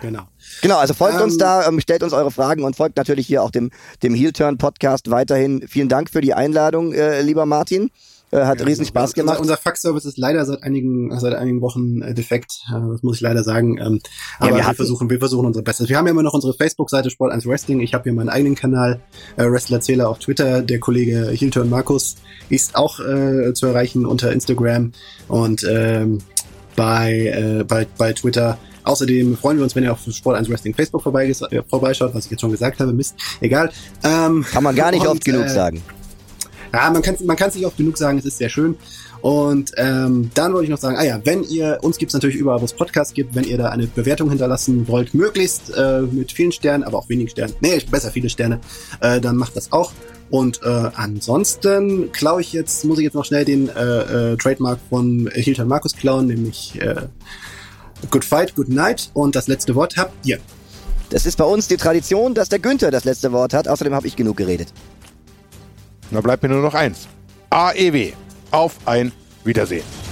Genau. Genau, also folgt ähm, uns da, ähm, stellt uns eure Fragen und folgt natürlich hier auch dem, dem Heel Turn Podcast weiterhin. Vielen Dank für die Einladung, äh, lieber Martin. Äh, hat ja, riesen genau. Spaß gemacht. Unser, unser Faxservice ist leider seit einigen, seit einigen Wochen äh, defekt. Äh, das muss ich leider sagen. Ähm, aber ja, wir, wir versuchen, wir versuchen unser Bestes. Wir haben ja immer noch unsere Facebook-Seite Sport 1 Wrestling. Ich habe hier meinen eigenen Kanal, äh, Wrestlerzähler auf Twitter. Der Kollege Hilton Markus ist auch äh, zu erreichen unter Instagram und ähm, bei, äh, bei, bei Twitter. Außerdem freuen wir uns, wenn ihr auf Sport 1 Wrestling Facebook äh, vorbeischaut, was ich jetzt schon gesagt habe. Mist, egal. Ähm, Kann man gar nicht und, oft genug äh, sagen. Ja, man kann man kann nicht oft genug sagen, es ist sehr schön. Und ähm, dann wollte ich noch sagen, ah ja, wenn ihr, uns gibt's natürlich überall, wo es Podcasts gibt, wenn ihr da eine Bewertung hinterlassen wollt, möglichst äh, mit vielen Sternen, aber auch wenigen Sternen, nee, besser viele Sterne, äh, dann macht das auch. Und äh, ansonsten klaue ich jetzt, muss ich jetzt noch schnell den äh, äh, Trademark von Hilton Markus klauen, nämlich äh, Good Fight, Good Night. Und das letzte Wort habt ihr. Das ist bei uns die Tradition, dass der Günther das letzte Wort hat. Außerdem habe ich genug geredet. Da bleibt mir nur noch eins. AEW. Auf ein Wiedersehen.